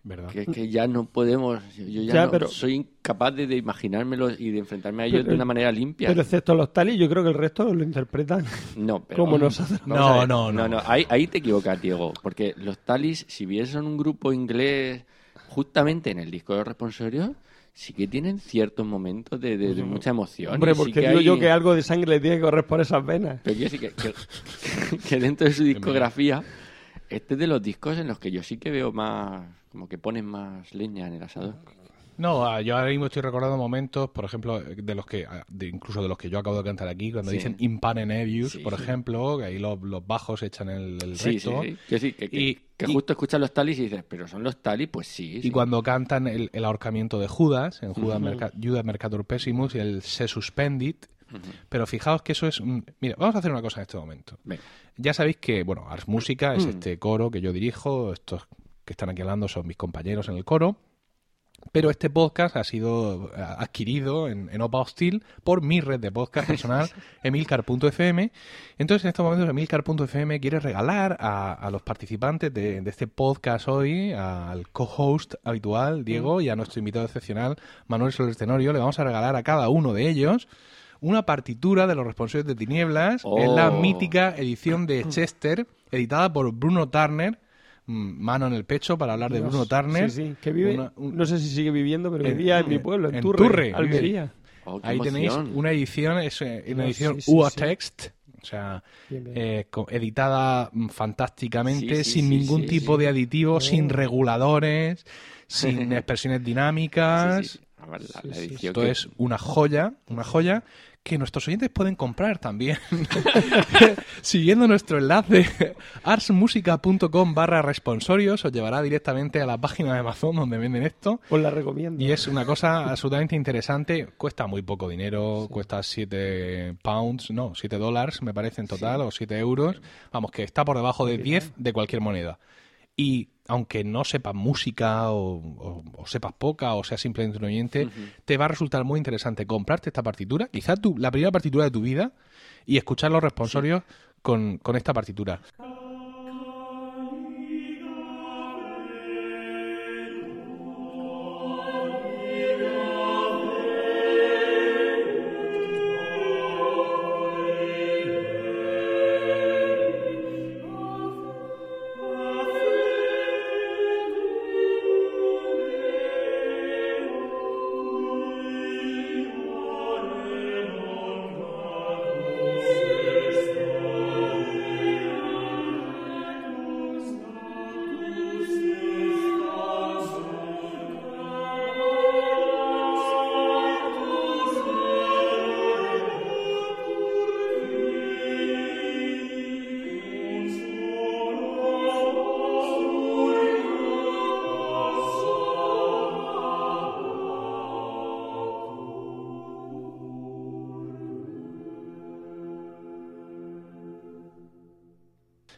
¿Verdad? que, que ya no podemos, yo ya, Ya, no- pero- soy incapaz de, de imaginármelo y de enfrentarme a ellos Pero- de una manera limpia. Pero excepto los talis, yo creo que el resto lo interpretan no, [laughs] pero como nosotros. No, a ver. no, no. Ahí, ahí te equivocas, Diego. Porque los Talis, si bien son un grupo inglés, justamente en el disco de responsorios, sí que tienen ciertos momentos de, de- de mucha emoción. Hombre, sí porque que digo hay- yo que algo de sangre le tiene que correr por esas venas. Pero quiero decir que, que- [laughs] que dentro de su discografía, este es de los discos en los que yo sí que veo más, como que ponen más leña en el asador. No, ah, yo ahora mismo estoy recordando momentos, por ejemplo, de los que, ah, de incluso de los que yo acabo de cantar aquí, cuando Sí. dicen impane nebius, Sí, por sí. ejemplo, que ahí los, los bajos echan el, el resto. que, que- Y- que y- justo escuchas los talis y dices, pero son los talis, pues sí. Y cuando cantan el, el ahorcamiento de Judas, en Judas, Merca- Judas Mercator Pessimus, y el Se Suspendit. Pero fijaos que eso es. un- Mira, vamos a hacer una cosa en este momento. Venga. Ya sabéis que, bueno, Ars Música es Mm. este coro que yo dirijo. Estos que están aquí hablando son mis compañeros en el coro. Pero este podcast ha sido eh, adquirido en, en Opa Hostil por mi red de podcast personal, [laughs] emilcar.fm. Entonces, en estos momentos, emilcar.fm quiere regalar a, a los participantes de, de este podcast hoy, al co-host habitual, Diego, y a nuestro invitado excepcional, Manuel Soler Tenorio, le vamos a regalar a cada uno de ellos una partitura de los responsables de Tinieblas en la Oh. mítica edición de Chester, editada por Bruno Turner. Mano en el pecho para hablar de Dios. Bruno Turner. Sí, sí, que vive, Una- un- no sé si sigue viviendo, pero En- vivía en mi pueblo, en, en Turre. Almería. Oh, Ahí tenéis una edición, es eh, una No, edición sí, sí, UA sí. Text, o sea, Bien, bien. eh, co- editada fantásticamente, Sí, sí, sin sí, ningún sí, tipo sí. de aditivo, sin Oh. reguladores, sin [laughs] expresiones dinámicas. Sí, sí. A ver, la, Sí, la sí, edición Esto que- es una joya, una joya que nuestros oyentes pueden comprar también. [laughs] Siguiendo nuestro enlace, [laughs] arsmusica.com barra responsorios, os llevará directamente a la página de Amazon donde venden esto. Os la recomiendo. Y es una cosa absolutamente interesante. Cuesta muy poco dinero, cuesta 7 pounds, no, 7 dólares me parece en total, o 7 euros. Vamos, que está por debajo de 10 de cualquier moneda. Y aunque no sepas música o, o- o sepas poca o seas simplemente un oyente, te va a resultar muy interesante comprarte esta partitura, quizá tu, la primera partitura de tu vida, y escuchar los responsorios con, con esta partitura.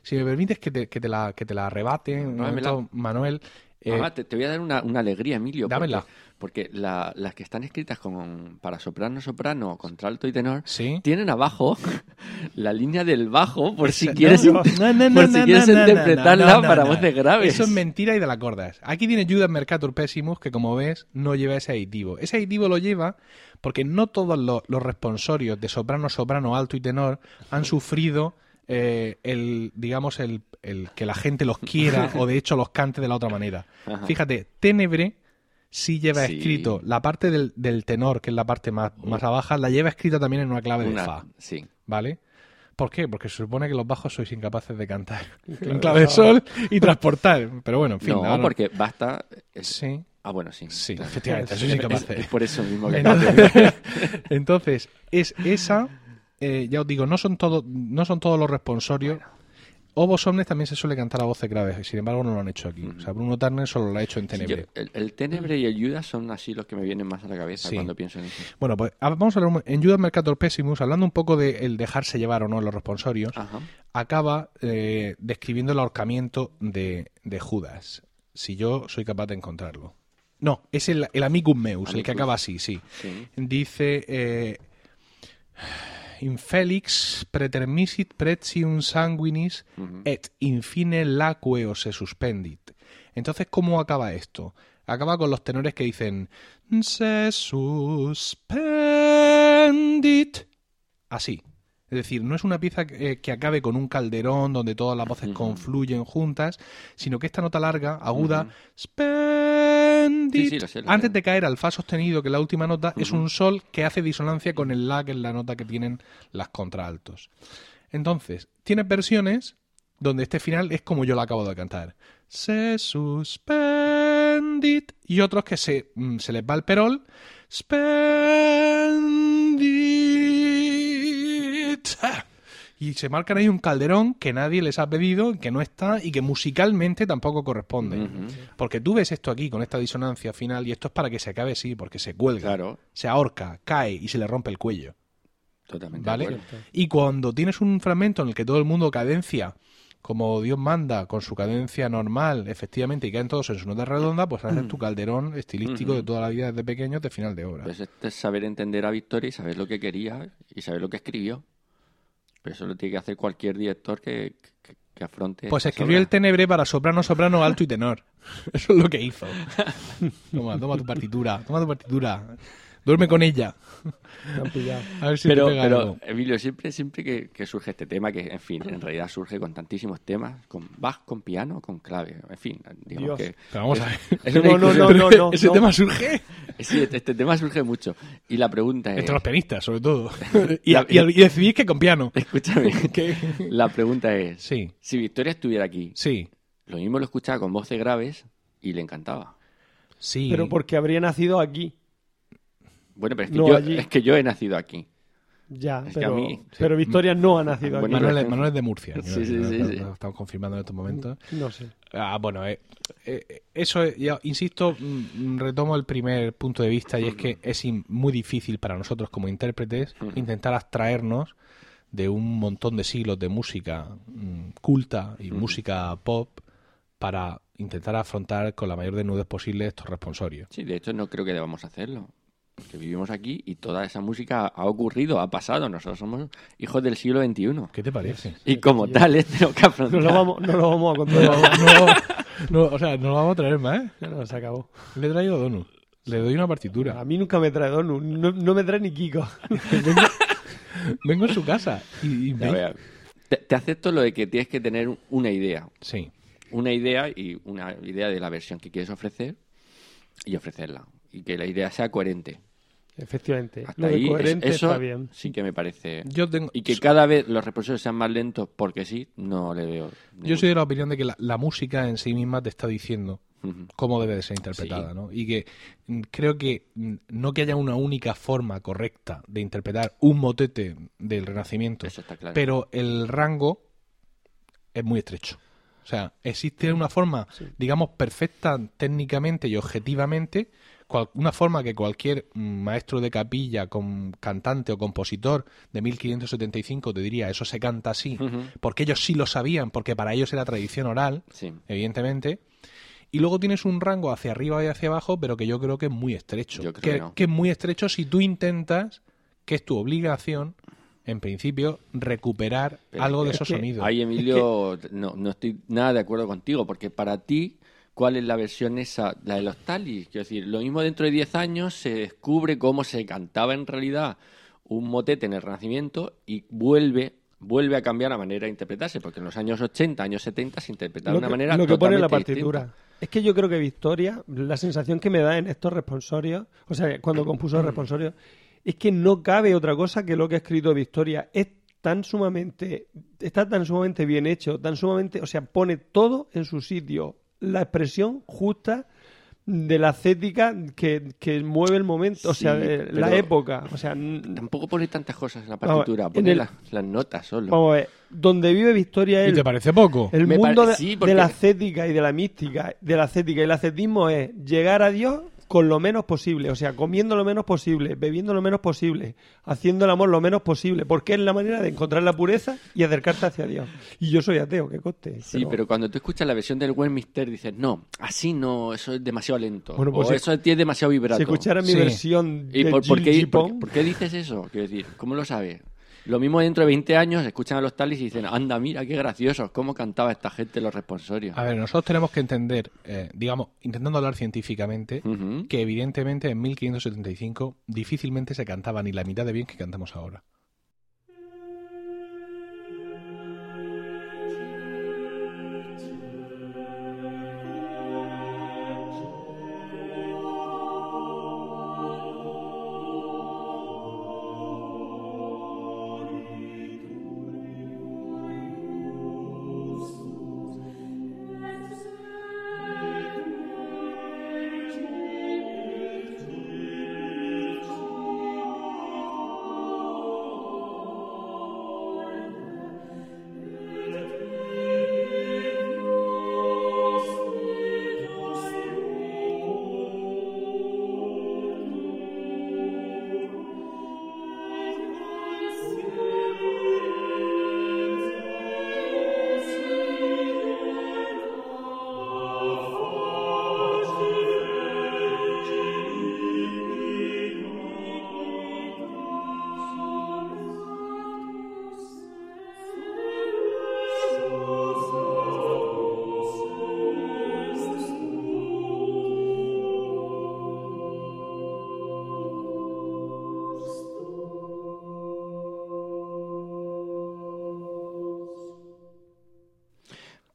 Si me permites que te, que te, la, que te la momento, Manuel. eh, Además, te, te voy a dar una, una alegría, Emilio. Dámela. Porque, porque la- las que están escritas con, para soprano, soprano, contralto y tenor, sí. tienen abajo [laughs] la línea del bajo por si quieres, interpretarla para voces graves. Eso es mentira y de la cordas. Aquí tiene Judas Mercator Pessimus, que como ves, no lleva ese aditivo. Ese aditivo lo lleva porque no todos los, los responsorios de soprano, soprano, alto y tenor han sufrido eh, el, digamos, el, el que la gente los quiera [laughs] o de hecho los cante de la otra manera. Ajá. Fíjate, Tenebre sí lleva Sí. escrito la parte del, del tenor, que es la parte más, más baja, la lleva escrita también en una clave de fa. Sí. ¿Vale? ¿Por qué? Porque se supone que los bajos sois incapaces de cantar [laughs] en clave de sol [laughs] y transportar. Pero bueno, en fin. no, ahora- porque basta... es- Sí, Ah, bueno, sí. sí, efectivamente, sois Es, incapaces. es por eso mismo que... Entonces, entonces, es esa, eh, ya os digo, no son, todo, no son todos los responsorios. Obos Omnes también se suele cantar a voces graves, sin embargo no lo han hecho aquí. O sea, Bruno Turner solo lo ha hecho en Sí, Tenebre. yo- el, el Tenebre y el Judas son así los que me vienen más a la cabeza Sí. cuando pienso en eso. Bueno, pues a- vamos a hablar un- en Judas Mercator Pessimus, hablando un poco de el dejarse llevar o no los responsorios, Ajá. acaba eh, describiendo el ahorcamiento de, de Judas. Si yo soy capaz de encontrarlo. No, es el, el Amicus Meus, el que acaba así, sí. Sí. Dice... Eh, Infelix pretermisit pretium sanguinis et infine laqueo se suspendit. Entonces, ¿cómo acaba esto? Acaba con los tenores que dicen se suspendit. Así. Es decir, no es una pieza que, eh, que acabe con un calderón donde todas las voces confluyen juntas, sino que esta nota larga, aguda, Ujú. splendid, Sí, sí, lo sé, lo antes sé. de caer al fa sostenido, que es la última nota, es un sol que hace disonancia con el la, que es la nota que tienen las contraltos. Entonces, tienes versiones donde este final es como yo lo acabo de cantar. Se suspendid. Y otros que se, mm, se les va el perol. Spendid. Y se marcan ahí un calderón que nadie les ha pedido, que no está y que musicalmente tampoco corresponde. Porque tú ves esto aquí con esta disonancia final y esto es para que se acabe, sí, porque se cuelga, Claro, se ahorca, cae y se le rompe el cuello. totalmente. ¿Vale? Y cuando tienes un fragmento en el que todo el mundo cadencia como Dios manda, con su cadencia normal, efectivamente, y caen todos en su nota redonda, pues haces tu calderón estilístico de toda la vida desde pequeño de final de obra. Pues esto es saber entender a Victoria y saber lo que quería y saber lo que escribió. Pero eso lo tiene que hacer cualquier director que, que, que afronte. Pues escribió el tenebre para soprano, soprano, alto y tenor. [laughs] Eso es lo que hizo. Toma, toma tu partitura, toma tu partitura. Duerme con ella. A ver si Pero, te pega pero algo. Emilio, siempre, siempre que, que surge este tema, que en fin, en realidad surge con tantísimos temas, con Bach, con piano, con clave, en fin, digamos Dios. que Pero vamos a ver. es No, no, no, no, [laughs] no. Ese no. tema surge Sí, este, tema surge mucho. Y la pregunta es, entre los pianistas, sobre todo. [laughs] y, La- y, y decidís que con piano. escúchame, [laughs] la pregunta es, Sí, si Victoria estuviera aquí, sí, lo mismo lo escuchaba con voces graves y le encantaba. sí. Pero porque habría nacido aquí. Bueno, pero es que, No, yo, allí. es que yo he nacido aquí. Ya, Es pero, a mí- pero Victoria no ha nacido Bueno, aquí. Manuel, Manuel es de Murcia. Sí, sí, ¿no? sí, Lo- sí. lo estamos confirmando en estos momentos. No sé. Ah, bueno, eh, eh, eso, es- ya, insisto, mm, retomo el primer punto de vista y es que es in- muy difícil para nosotros como intérpretes intentar abstraernos de un montón de siglos de música mm, culta y música pop para intentar afrontar con la mayor desnudez posible estos responsorios. Sí, de hecho no creo que debamos hacerlo. Que vivimos aquí y toda esa música ha ocurrido, ha pasado. Nosotros somos hijos del siglo XXI. ¿Qué te parece? Y como tales tenemos que afrontar. No lo vamos, no lo vamos a No, controlar. no, no, o sea, no lo vamos a traer más, ¿eh? Ya no, se acabó. Le he traído Donut. Le doy una partitura. A mí nunca me trae Donu. No, no me trae ni Kiko. [laughs] Vengo en su casa y, y Ya. Te, te acepto lo de que tienes que tener una idea. Sí. Una idea y una idea de la versión que quieres ofrecer y ofrecerla. Y que la idea sea coherente. Efectivamente. Hasta Lo de ahí, es- coherente eso está bien. sí que me parece. Yo tengo, Y que cada vez los reposores sean más lentos porque sí, no le veo. Yo soy de la opinión de que la, la música en sí misma te está diciendo cómo debe de ser interpretada, Sí. ¿no? Y que mm, creo que mm, no que haya una única forma correcta de interpretar un motete del Renacimiento, Eso está claro. pero el rango es muy estrecho. O sea, existe una forma, digamos, perfecta técnicamente y objetivamente, cual- una forma que cualquier maestro de capilla, con cantante o compositor de 1575 te diría, eso se canta así, porque ellos sí lo sabían, porque para ellos era tradición oral, Sí. evidentemente. Y luego tienes un rango hacia arriba y hacia abajo, pero que yo creo que es muy estrecho. Yo creo que no. es muy estrecho si tú intentas, que es tu obligación, en principio, recuperar Pero algo de es esos que- sonidos. Ahí, Emilio, no, no estoy nada de acuerdo contigo, porque para ti, ¿cuál es la versión esa? La de los talis. Quiero decir, lo mismo dentro de 10 años se descubre cómo se cantaba en realidad un motete en el Renacimiento y vuelve vuelve a cambiar la manera de interpretarse, porque en los años 80, años 70 se interpretaba de una manera lo que pone en la totalmente partitura. distinta. Es que yo creo que Victoria, la sensación que me da en estos responsorios, o sea, cuando compuso el responsorio, es que no cabe otra cosa que lo que ha escrito Victoria. Es tan sumamente, está tan sumamente bien hecho, tan sumamente, o sea, pone todo en su sitio. La expresión justa de la ascética que, que mueve el momento, o sea, de la pero- época. O sea, Tampoco pone tantas cosas en la partitura, en pone el- las, las notas solo. vamos a ver, donde vive Victoria ¿Y te parece poco? el Me mundo pare- de, sí, de porque- la ascética y de la mística, de la ascética y el ascetismo es llegar a Dios con lo menos posible, o sea, comiendo lo menos posible, bebiendo lo menos posible, haciendo el amor lo menos posible, porque es la manera de encontrar la pureza y acercarte hacia Dios. Y yo soy ateo, que coste. Sí, pero cuando tú escuchas la versión del Westminster dices, no, así no, eso es demasiado lento. Bueno, pues o si- eso tiene demasiado vibrato. si escucharas mi Sí. versión ¿Y de por, por Gil qué, por- Pong, por qué dices eso? Quiero decir, ¿cómo lo sabes? Lo mismo dentro de 20 años escuchan a los talis y dicen, anda, mira, qué graciosos, cómo cantaba esta gente los responsorios. A ver, nosotros tenemos que entender, eh, digamos, intentando hablar científicamente, que evidentemente en 1575 difícilmente se cantaba ni la mitad de bien que cantamos ahora.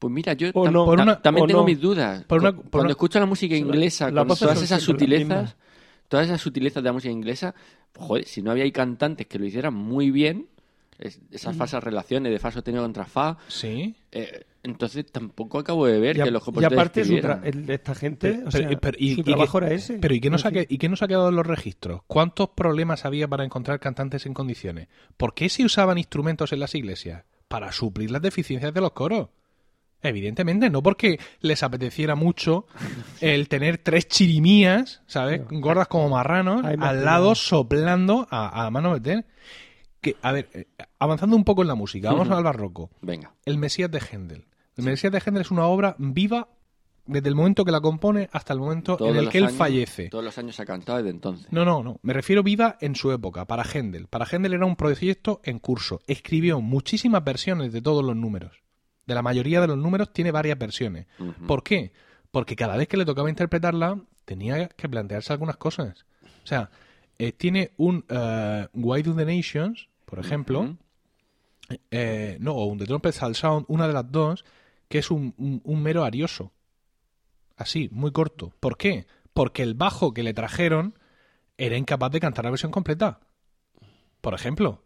Pues mira, yo tam- no. una- también tengo no. mis dudas. Por una- Cu- por Cuando una- escucho la música la- inglesa, con todas esas sutilezas, todas esas sutilezas de la música inglesa, pues, joder, si no había ahí cantantes que lo hicieran muy bien, es- esas falsas relaciones de fa sostenido contra fa, Sí. eh, entonces tampoco acabo de ver Y, a- que los y aparte, su el de esta gente, Pero- o sea, pero- pero- y- su y trabajo que- era ese. Pero ¿y qué, nos ha, ¿y qué nos ha quedado en los registros? ¿Cuántos problemas había para encontrar cantantes en condiciones? ¿Por qué se usaban instrumentos en las iglesias? Para suplir las deficiencias de los coros. Evidentemente, no porque les apeteciera mucho el tener tres chirimías, ¿sabes? Gordas como marranos, al lado soplando a, a mano meter. Que, a ver, eh, avanzando un poco en la música, vamos al barroco. Venga. El Mesías de Händel. El Mesías de Händel es una obra viva desde el momento que la compone hasta el momento Todos en el que él años- fallece. Todos los años ha cantado desde entonces. No, no, no. Me refiero viva en su época, para Händel. Para Händel era un proyecto en curso. Escribió muchísimas versiones de todos los números. De la mayoría de los números tiene varias versiones. ¿Por qué? Porque cada vez que le tocaba interpretarla tenía que plantearse algunas cosas. O sea, eh, tiene un eh, Why Do the Nations, por ejemplo, eh, no, o un The Trumpet Shall Sound, una de las dos, que es un, un- un mero arioso. Así, muy corto. ¿Por qué? Porque el bajo que le trajeron era incapaz de cantar la versión completa. Por ejemplo,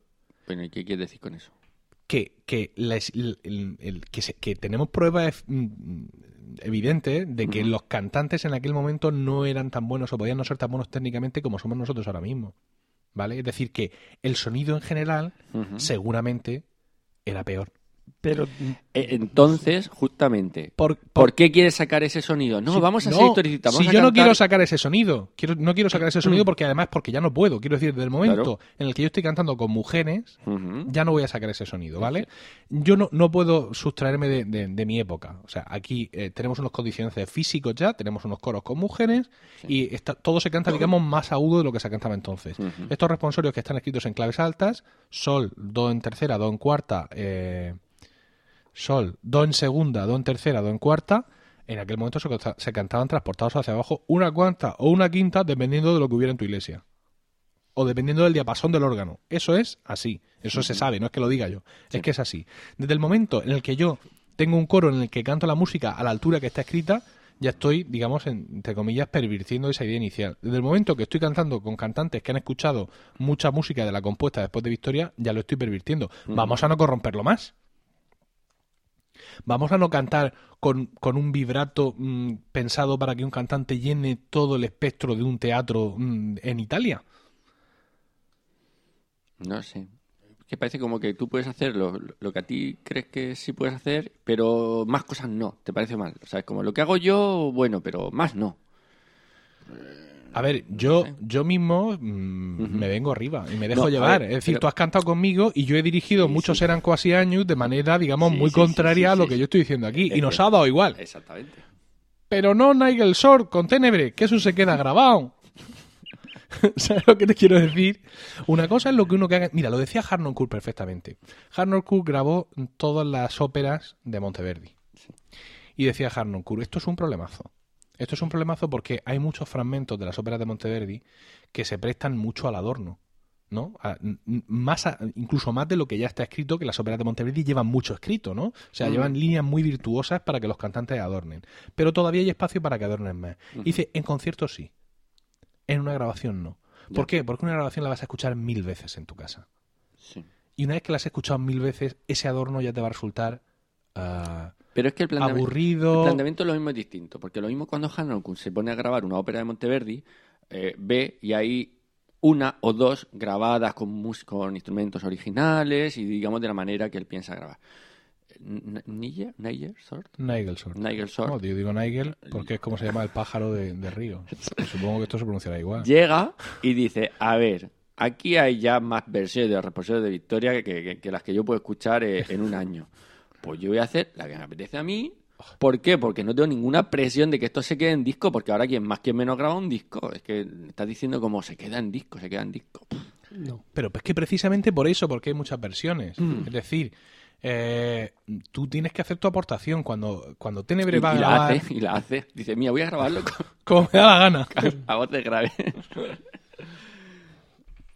Bueno, ¿y qué quieres decir con eso? Que, que, les- el- el- el- que, se- que tenemos pruebas mm, evidentes de que los cantantes en aquel momento no eran tan buenos o podían no ser tan buenos técnicamente como somos nosotros ahora mismo. ¿Vale? Es decir, que el sonido en general seguramente era peor. Pero Eh, Entonces, justamente, Por, ¿por qué quieres sacar ese sonido? No, vamos a no, ser. Si vamos a yo no cantar- quiero sacar ese sonido, quiero, no quiero sacar ese sonido porque además porque ya no puedo. Quiero decir, desde el momento en el que yo estoy cantando con mujeres, ya no voy a sacar ese sonido, ¿vale? Yo no, no puedo sustraerme de, de- de mi época. O sea, aquí eh, tenemos unos condicionantes físicos ya, tenemos unos coros con mujeres y está- todo se canta, digamos, más agudo de lo que se cantaba entonces. Estos responsorios que están escritos en claves altas, sol, do en tercera, do en cuarta, eh, sol, do en segunda, do en tercera, do en cuarta, en aquel momento se, cantaban transportados hacia abajo una cuarta o una quinta dependiendo de lo que hubiera en tu iglesia. O dependiendo del diapasón del órgano. Eso es así. Eso se sabe, no es que lo diga yo. Es que es así. Desde el momento en el que yo tengo un coro en el que canto la música a la altura que está escrita, ya estoy, digamos, en- entre comillas, pervirtiendo esa idea inicial. Desde el momento que estoy cantando con cantantes que han escuchado mucha música de la compuesta después de Victoria, ya lo estoy pervirtiendo. Vamos a no corromperlo más. Vamos a no cantar con, con un vibrato mm, pensado para que un cantante llene todo el espectro de un teatro mm, en Italia. No sé. Que parece como que tú puedes hacer lo, lo que a ti crees que sí puedes hacer, pero más cosas no. ¿Te parece mal? O sea, es como lo que hago yo, bueno, pero más no. A ver, yo, yo mismo mm, me vengo arriba y me dejo No, llevar. ver, es decir, pero- tú has cantado conmigo y yo he dirigido Sí, muchos sí. eran cuasi años de manera, digamos, Sí, muy contraria sí, a lo sí, que sí. yo estoy diciendo aquí. Es y nos que- ha dado igual. Exactamente. Pero no Nigel Short con Tenebre, que eso se queda grabado. [laughs] ¿Sabes lo que te quiero decir? Una cosa es lo que uno que haga. Mira, lo decía Harnoncourt perfectamente. Harnoncourt grabó todas las óperas de Monteverdi. Y decía Harnoncourt, esto es un problemazo. Esto es un problemazo porque hay muchos fragmentos de las óperas de Monteverdi que se prestan mucho al adorno. ¿no? A- más a- incluso más de lo que ya está escrito, que las óperas de Monteverdi llevan mucho escrito, ¿no? O sea, llevan líneas muy virtuosas para que los cantantes adornen. Pero todavía hay espacio para que adornen más. Y dice, en conciertos sí. En una grabación no. ¿Por qué? Porque una grabación la vas a escuchar mil veces en tu casa. Sí. Y una vez que la has escuchado mil veces, ese adorno ya te va a resultar ah, Pero es que el planteamiento, aburrido. el planteamiento lo mismo es distinto, porque lo mismo cuando Hanokun se pone a grabar una ópera de Monteverdi, eh, ve y hay una o dos grabadas con, con instrumentos originales y digamos de la manera que él piensa grabar. N- Niger, Niger, sort, Nigel Short. Nigel Short No, yo digo Nigel porque es como se llama el pájaro de, de Río. [laughs] Supongo que esto se pronunciará igual. llega y dice, a ver, aquí hay ya más versiones de responsables de Victoria que, que- que las que yo puedo escuchar eh, en un año. Pues yo voy a hacer la que me apetece a mí. ¿Por qué? Porque no tengo ninguna presión de que esto se quede en disco, porque ahora quien más, quien menos graba un disco. Es que estás diciendo como se queda en disco, se queda en disco. Pff, No. Pero es que precisamente por eso, porque hay muchas versiones. Mm. Es decir, eh, tú tienes que hacer tu aportación. Cuando, cuando Tenebre Y, va a y la grabar, hace, y la hace. Dice, mira, voy a grabarlo con, [laughs] como me da la gana. [laughs] a voz de grave. [laughs]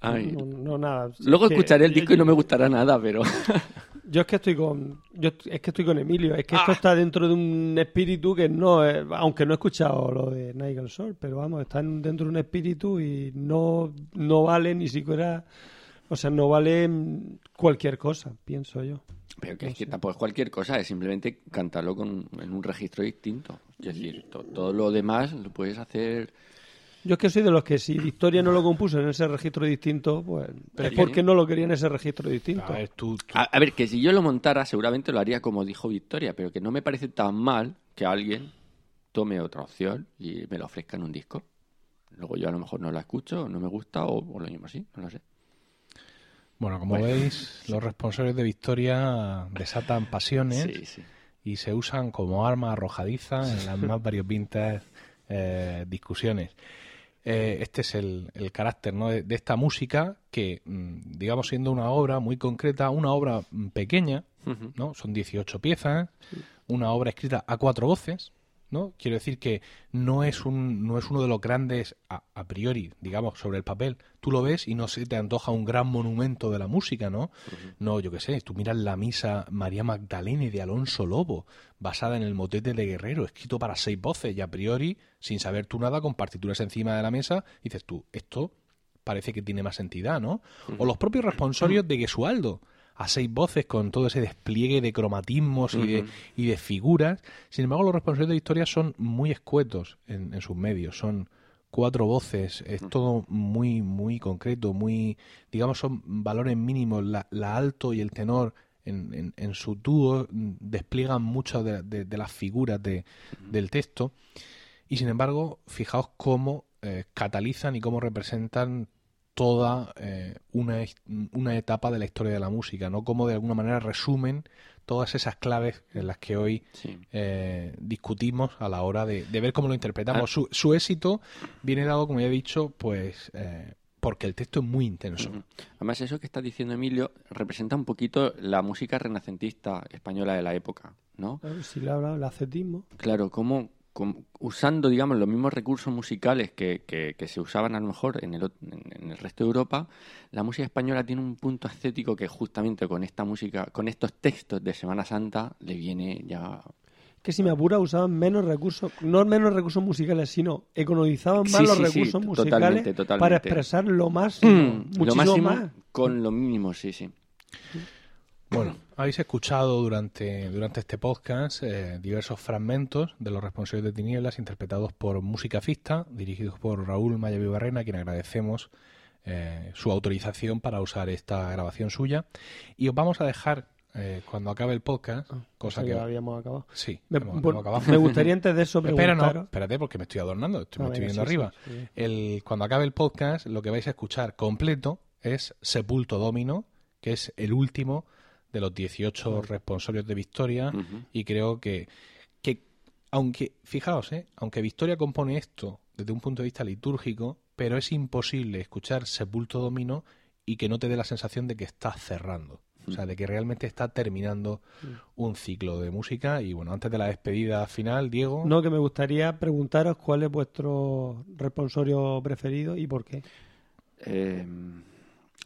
Ay. No, no, nada. Luego escucharé el disco y no me gustará nada, pero... Yo es que estoy con. Yo es que estoy con Emilio. Es que esto Ah. está dentro de un espíritu que no. es- aunque no he escuchado lo de Nigel Sol, pero vamos, está en- dentro de un espíritu y no, no vale ni siquiera. O sea, no vale cualquier cosa, pienso yo. Pero que es que tampoco es cualquier cosa, es simplemente cantarlo con, en un registro distinto. Es decir, to- todo lo demás lo puedes hacer. Yo es que soy de los que si Victoria no lo compuso en ese registro distinto, pues Pero es que- porque no lo quería en ese registro distinto. A ver, tú, tú- A, a ver, que si yo lo montara, seguramente lo haría como dijo Victoria, pero que no me parece tan mal que alguien tome otra opción y me lo ofrezca en un disco. Luego yo a lo mejor no la escucho, no me gusta o, o lo mismo así, no lo sé. Bueno, como Bueno. veis, los responsables de Victoria desatan pasiones Sí, sí. y se usan como arma arrojadiza en las más variopintas eh, discusiones. Eh, este es el, el carácter ¿no? de, de esta música que, mm, digamos, siendo una obra muy concreta, una obra mm, pequeña. ¿no? Son 18 piezas, una obra escrita a cuatro voces, ¿no? Quiero decir que no es un no es uno de los grandes a, a priori, digamos, sobre el papel. Tú lo ves y no se te antoja un gran monumento de la música, ¿no? No, yo qué sé, tú miras la misa María Magdalene de Alonso Lobo, basada en el motete de Guerrero, escrito para seis voces y a priori, sin saber tú nada, con partituras encima de la mesa, dices tú, esto parece que tiene más entidad, ¿no? O los propios responsorios de Gesualdo, a seis voces con todo ese despliegue de cromatismos y, de, y de figuras. Sin embargo, los responsorios de historia son muy escuetos en, en sus medios, son cuatro voces, es todo muy, muy concreto, muy, digamos, son valores mínimos, la, la alto y el tenor en, en, en su dúo despliegan muchas de, de- de las figuras de- del texto. Y sin embargo, fijaos cómo eh, catalizan y cómo representan toda eh, una, una etapa de la historia de la música, ¿no? Cómo de alguna manera resumen todas esas claves en las que hoy Sí. eh, discutimos a la hora de, de ver cómo lo interpretamos. Ah. Su, su éxito viene dado, como ya he dicho, pues eh, porque el texto es muy intenso. Además, eso que está diciendo Emilio representa un poquito la música renacentista española de la época, ¿no? Ver, Si le habla el ascetismo. Claro, como, usando, digamos, los mismos recursos musicales que, que- que se usaban a lo mejor en el, en el resto de Europa, la música española tiene un punto estético que justamente con esta música, con estos textos de Semana Santa, le viene ya... Que si me apura usaban menos recursos, no menos recursos musicales, sino economizaban más Sí, los sí, sí, recursos musicales totalmente, totalmente. para expresar lo máximo, [clears throat] lo muchísimo máximo más. con lo mínimo, sí, sí. Bueno, habéis escuchado durante, durante este podcast eh, diversos fragmentos de los responsables de Tinieblas interpretados por Música Fista, dirigidos por Raúl Maya Vivarrena, a quien agradecemos eh, su autorización para usar esta grabación suya. Y os vamos a dejar, eh, cuando acabe el podcast, cosa O sea, que... ya habíamos acabado. Sí, Me, hemos- por- hemos acabado. me gustaría antes de eso [laughs] Espera, no, espérate porque me estoy adornando, estoy, Ah, me estoy venga, viendo sí, arriba. sí, sí. El, cuando acabe el podcast, lo que vais a escuchar completo es Sepulto Domino, que es el último de los 18 responsorios de Victoria, y creo que, que aunque, fijaos, ¿eh? aunque Victoria compone esto desde un punto de vista litúrgico, pero es imposible escuchar Sepulto Domino y que no te dé la sensación de que está cerrando. O sea, de que realmente está terminando un ciclo de música. Y bueno, antes de la despedida final, Diego. No, que me gustaría preguntaros cuál es vuestro responsorio preferido y por qué. Eh,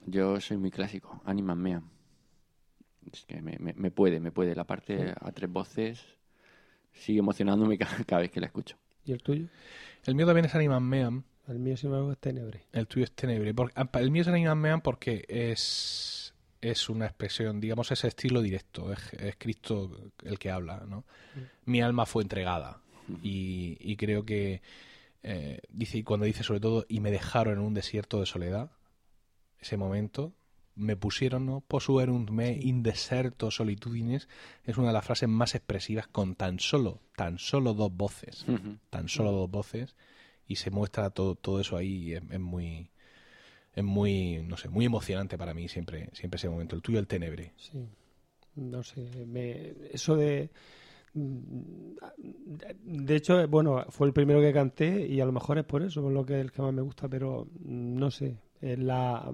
yo soy muy clásico, Animan Mea. Es que me, me- me puede, me puede. La parte a tres voces sigue emocionándome [laughs] ca- cada vez que la escucho. ¿Y el tuyo? El mío también es Animan Meam. El mío, sin embargo, es Tenebre. El tuyo es Tenebre. Ah, El mío es Animan Meam porque es, es una expresión, digamos, ese estilo directo. Es, es Cristo el que habla, ¿no? Mi alma fue entregada. Y, y creo que eh, dice, y cuando dice sobre todo, y me dejaron en un desierto de soledad, ese momento, me pusieron, ¿no? Posuerunt me in deserto solitudines, es una de las frases más expresivas con tan solo, tan solo dos voces tan solo dos voces y se muestra todo, todo eso ahí y es, es muy es muy no sé muy emocionante para mí siempre siempre ese momento el tuyo el tenebre Sí. No sé, me- eso de... De hecho, bueno, fue el primero que canté y a lo mejor es por eso, por lo que es el que más me gusta, pero no sé, es la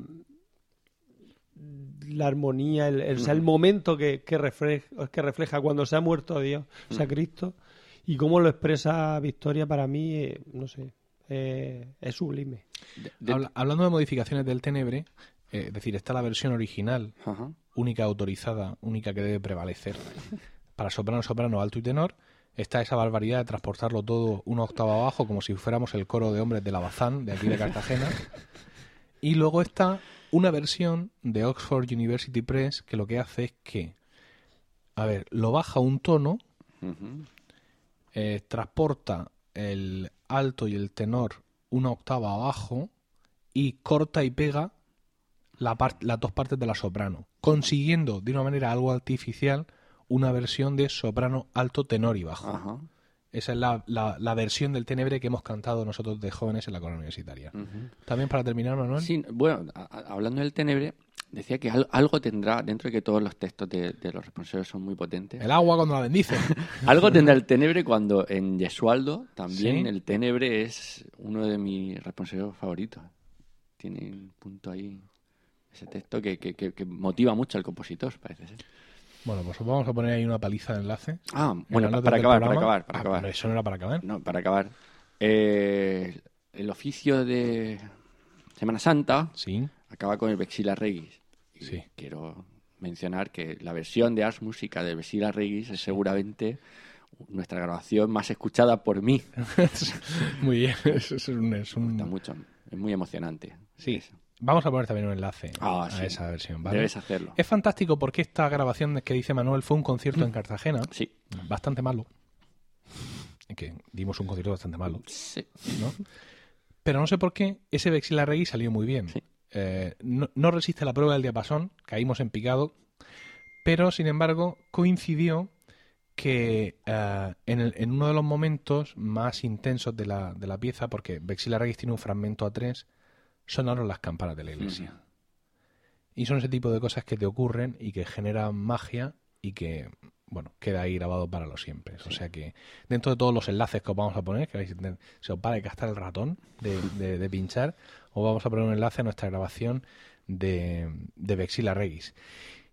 la armonía, el, el, o sea, el momento que, que, refleja, que refleja cuando se ha muerto Dios, o sea, Cristo, y cómo lo expresa Victoria para mí, eh, no sé, eh, es sublime. De- de- Habla- hablando de modificaciones del tenebre Eh, es decir, está la versión original, Ajá. única autorizada, única que debe prevalecer [laughs] para soprano, soprano, alto y tenor. Está esa barbaridad de transportarlo todo una octava abajo, como si fuéramos el coro de hombres de la Bazán, de aquí de Cartagena. [laughs] Y luego está una versión de Oxford University Press que lo que hace es que, a ver, lo baja un tono, eh, transporta el alto y el tenor una octava abajo y corta y pega la las dos partes de la soprano, consiguiendo de una manera algo artificial una versión de soprano alto, tenor y bajo. Ajá. Esa es la, la- la versión del tenebre que hemos cantado nosotros de jóvenes en la corona universitaria. También para terminar, Manuel. Sí, bueno, a- hablando del Tenebre, decía que al- algo tendrá, dentro de que todos los textos de, de los responsables son muy potentes, El agua cuando la bendice. [laughs] algo tendrá el Tenebre cuando en Yesualdo también Sí. el Tenebre es uno de mis responsables favoritos. Tiene un punto ahí, ese texto que, que- que- que motiva mucho al compositor, parece ser. Bueno, pues vamos a poner ahí una paliza de enlace. Ah, en bueno, para del acabar, para programa. acabar, para Ah, acabar. Eso no era para acabar. No, para acabar. Eh, el oficio de Semana Santa Sí. acaba con el Vexila Regis. Y Sí. quiero mencionar que la versión de Ars Música de Vexila Regis es seguramente nuestra grabación más escuchada por mí. [laughs] Muy bien. [laughs] Es, es un- es un- Me gusta mucho, es muy emocionante. Sí. Eso. Vamos a poner también un enlace Ah, a sí. esa versión, ¿vale? Debes hacerlo. Es fantástico porque esta grabación que dice Manuel fue un concierto en Cartagena, Sí. bastante malo. Que dimos un concierto bastante malo, Sí. ¿no? Pero no sé por qué ese Vexila Regis salió muy bien. Sí. Eh, no, no resiste la prueba del diapasón, caímos en picado, pero sin embargo coincidió que eh, en, el- en uno de los momentos más intensos de la, de la pieza, porque Vexila Regis tiene un fragmento a tres, sonaron las campanas de la iglesia. Y son ese tipo de cosas que te ocurren y que generan magia y que, bueno, queda ahí grabado para los siempre. O sea que dentro de todos los enlaces que os vamos a poner, que vais a tener- se os va a gastar el ratón de, de- de pinchar, os vamos a poner un enlace a nuestra grabación de, de Vexila Regis.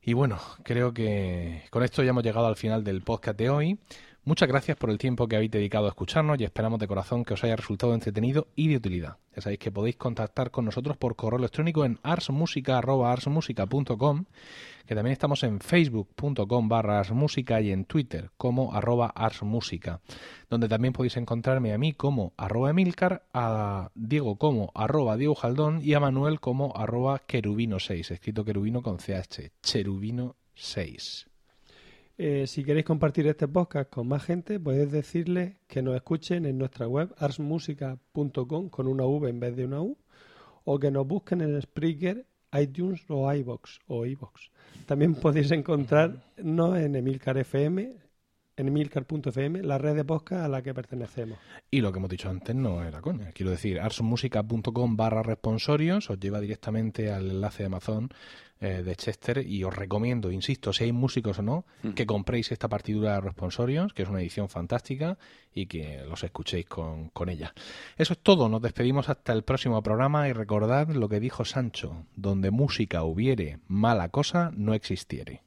Y bueno, creo que con esto ya hemos llegado al final del podcast de hoy. Muchas gracias por el tiempo que habéis dedicado a escucharnos y esperamos de corazón que os haya resultado entretenido y de utilidad. Ya sabéis que podéis contactar con nosotros por correo electrónico en arsmusica.arsmusica.com, que también estamos en facebook.com barra arsmusica y en twitter como arroba arsmusica, donde también podéis encontrarme a mí como arroba emilcar, a Diego como arroba Diego Jaldón y a Manuel como arroba querubino6, escrito querubino con ch, cherubino 6. Eh, si queréis compartir este podcast con más gente, podéis decirles que nos escuchen en nuestra web arsmusica.com con una V en vez de una U o que nos busquen en Spreaker, iTunes o iBox o iBox. También podéis encontrarnos en Emilcar FM, en emilcar.fm, la red de podcast a la que pertenecemos. Y lo que hemos dicho antes no era coña. Quiero decir, arsmusica.com barra responsorios os lleva directamente al enlace de Amazon eh, de Chester y os recomiendo, insisto, si hay músicos o no, que compréis esta partidura de responsorios, que es una edición fantástica y que los escuchéis con, con ella. Eso es todo, nos despedimos hasta el próximo programa y recordad lo que dijo Sancho, donde música hubiere, mala cosa no existiere.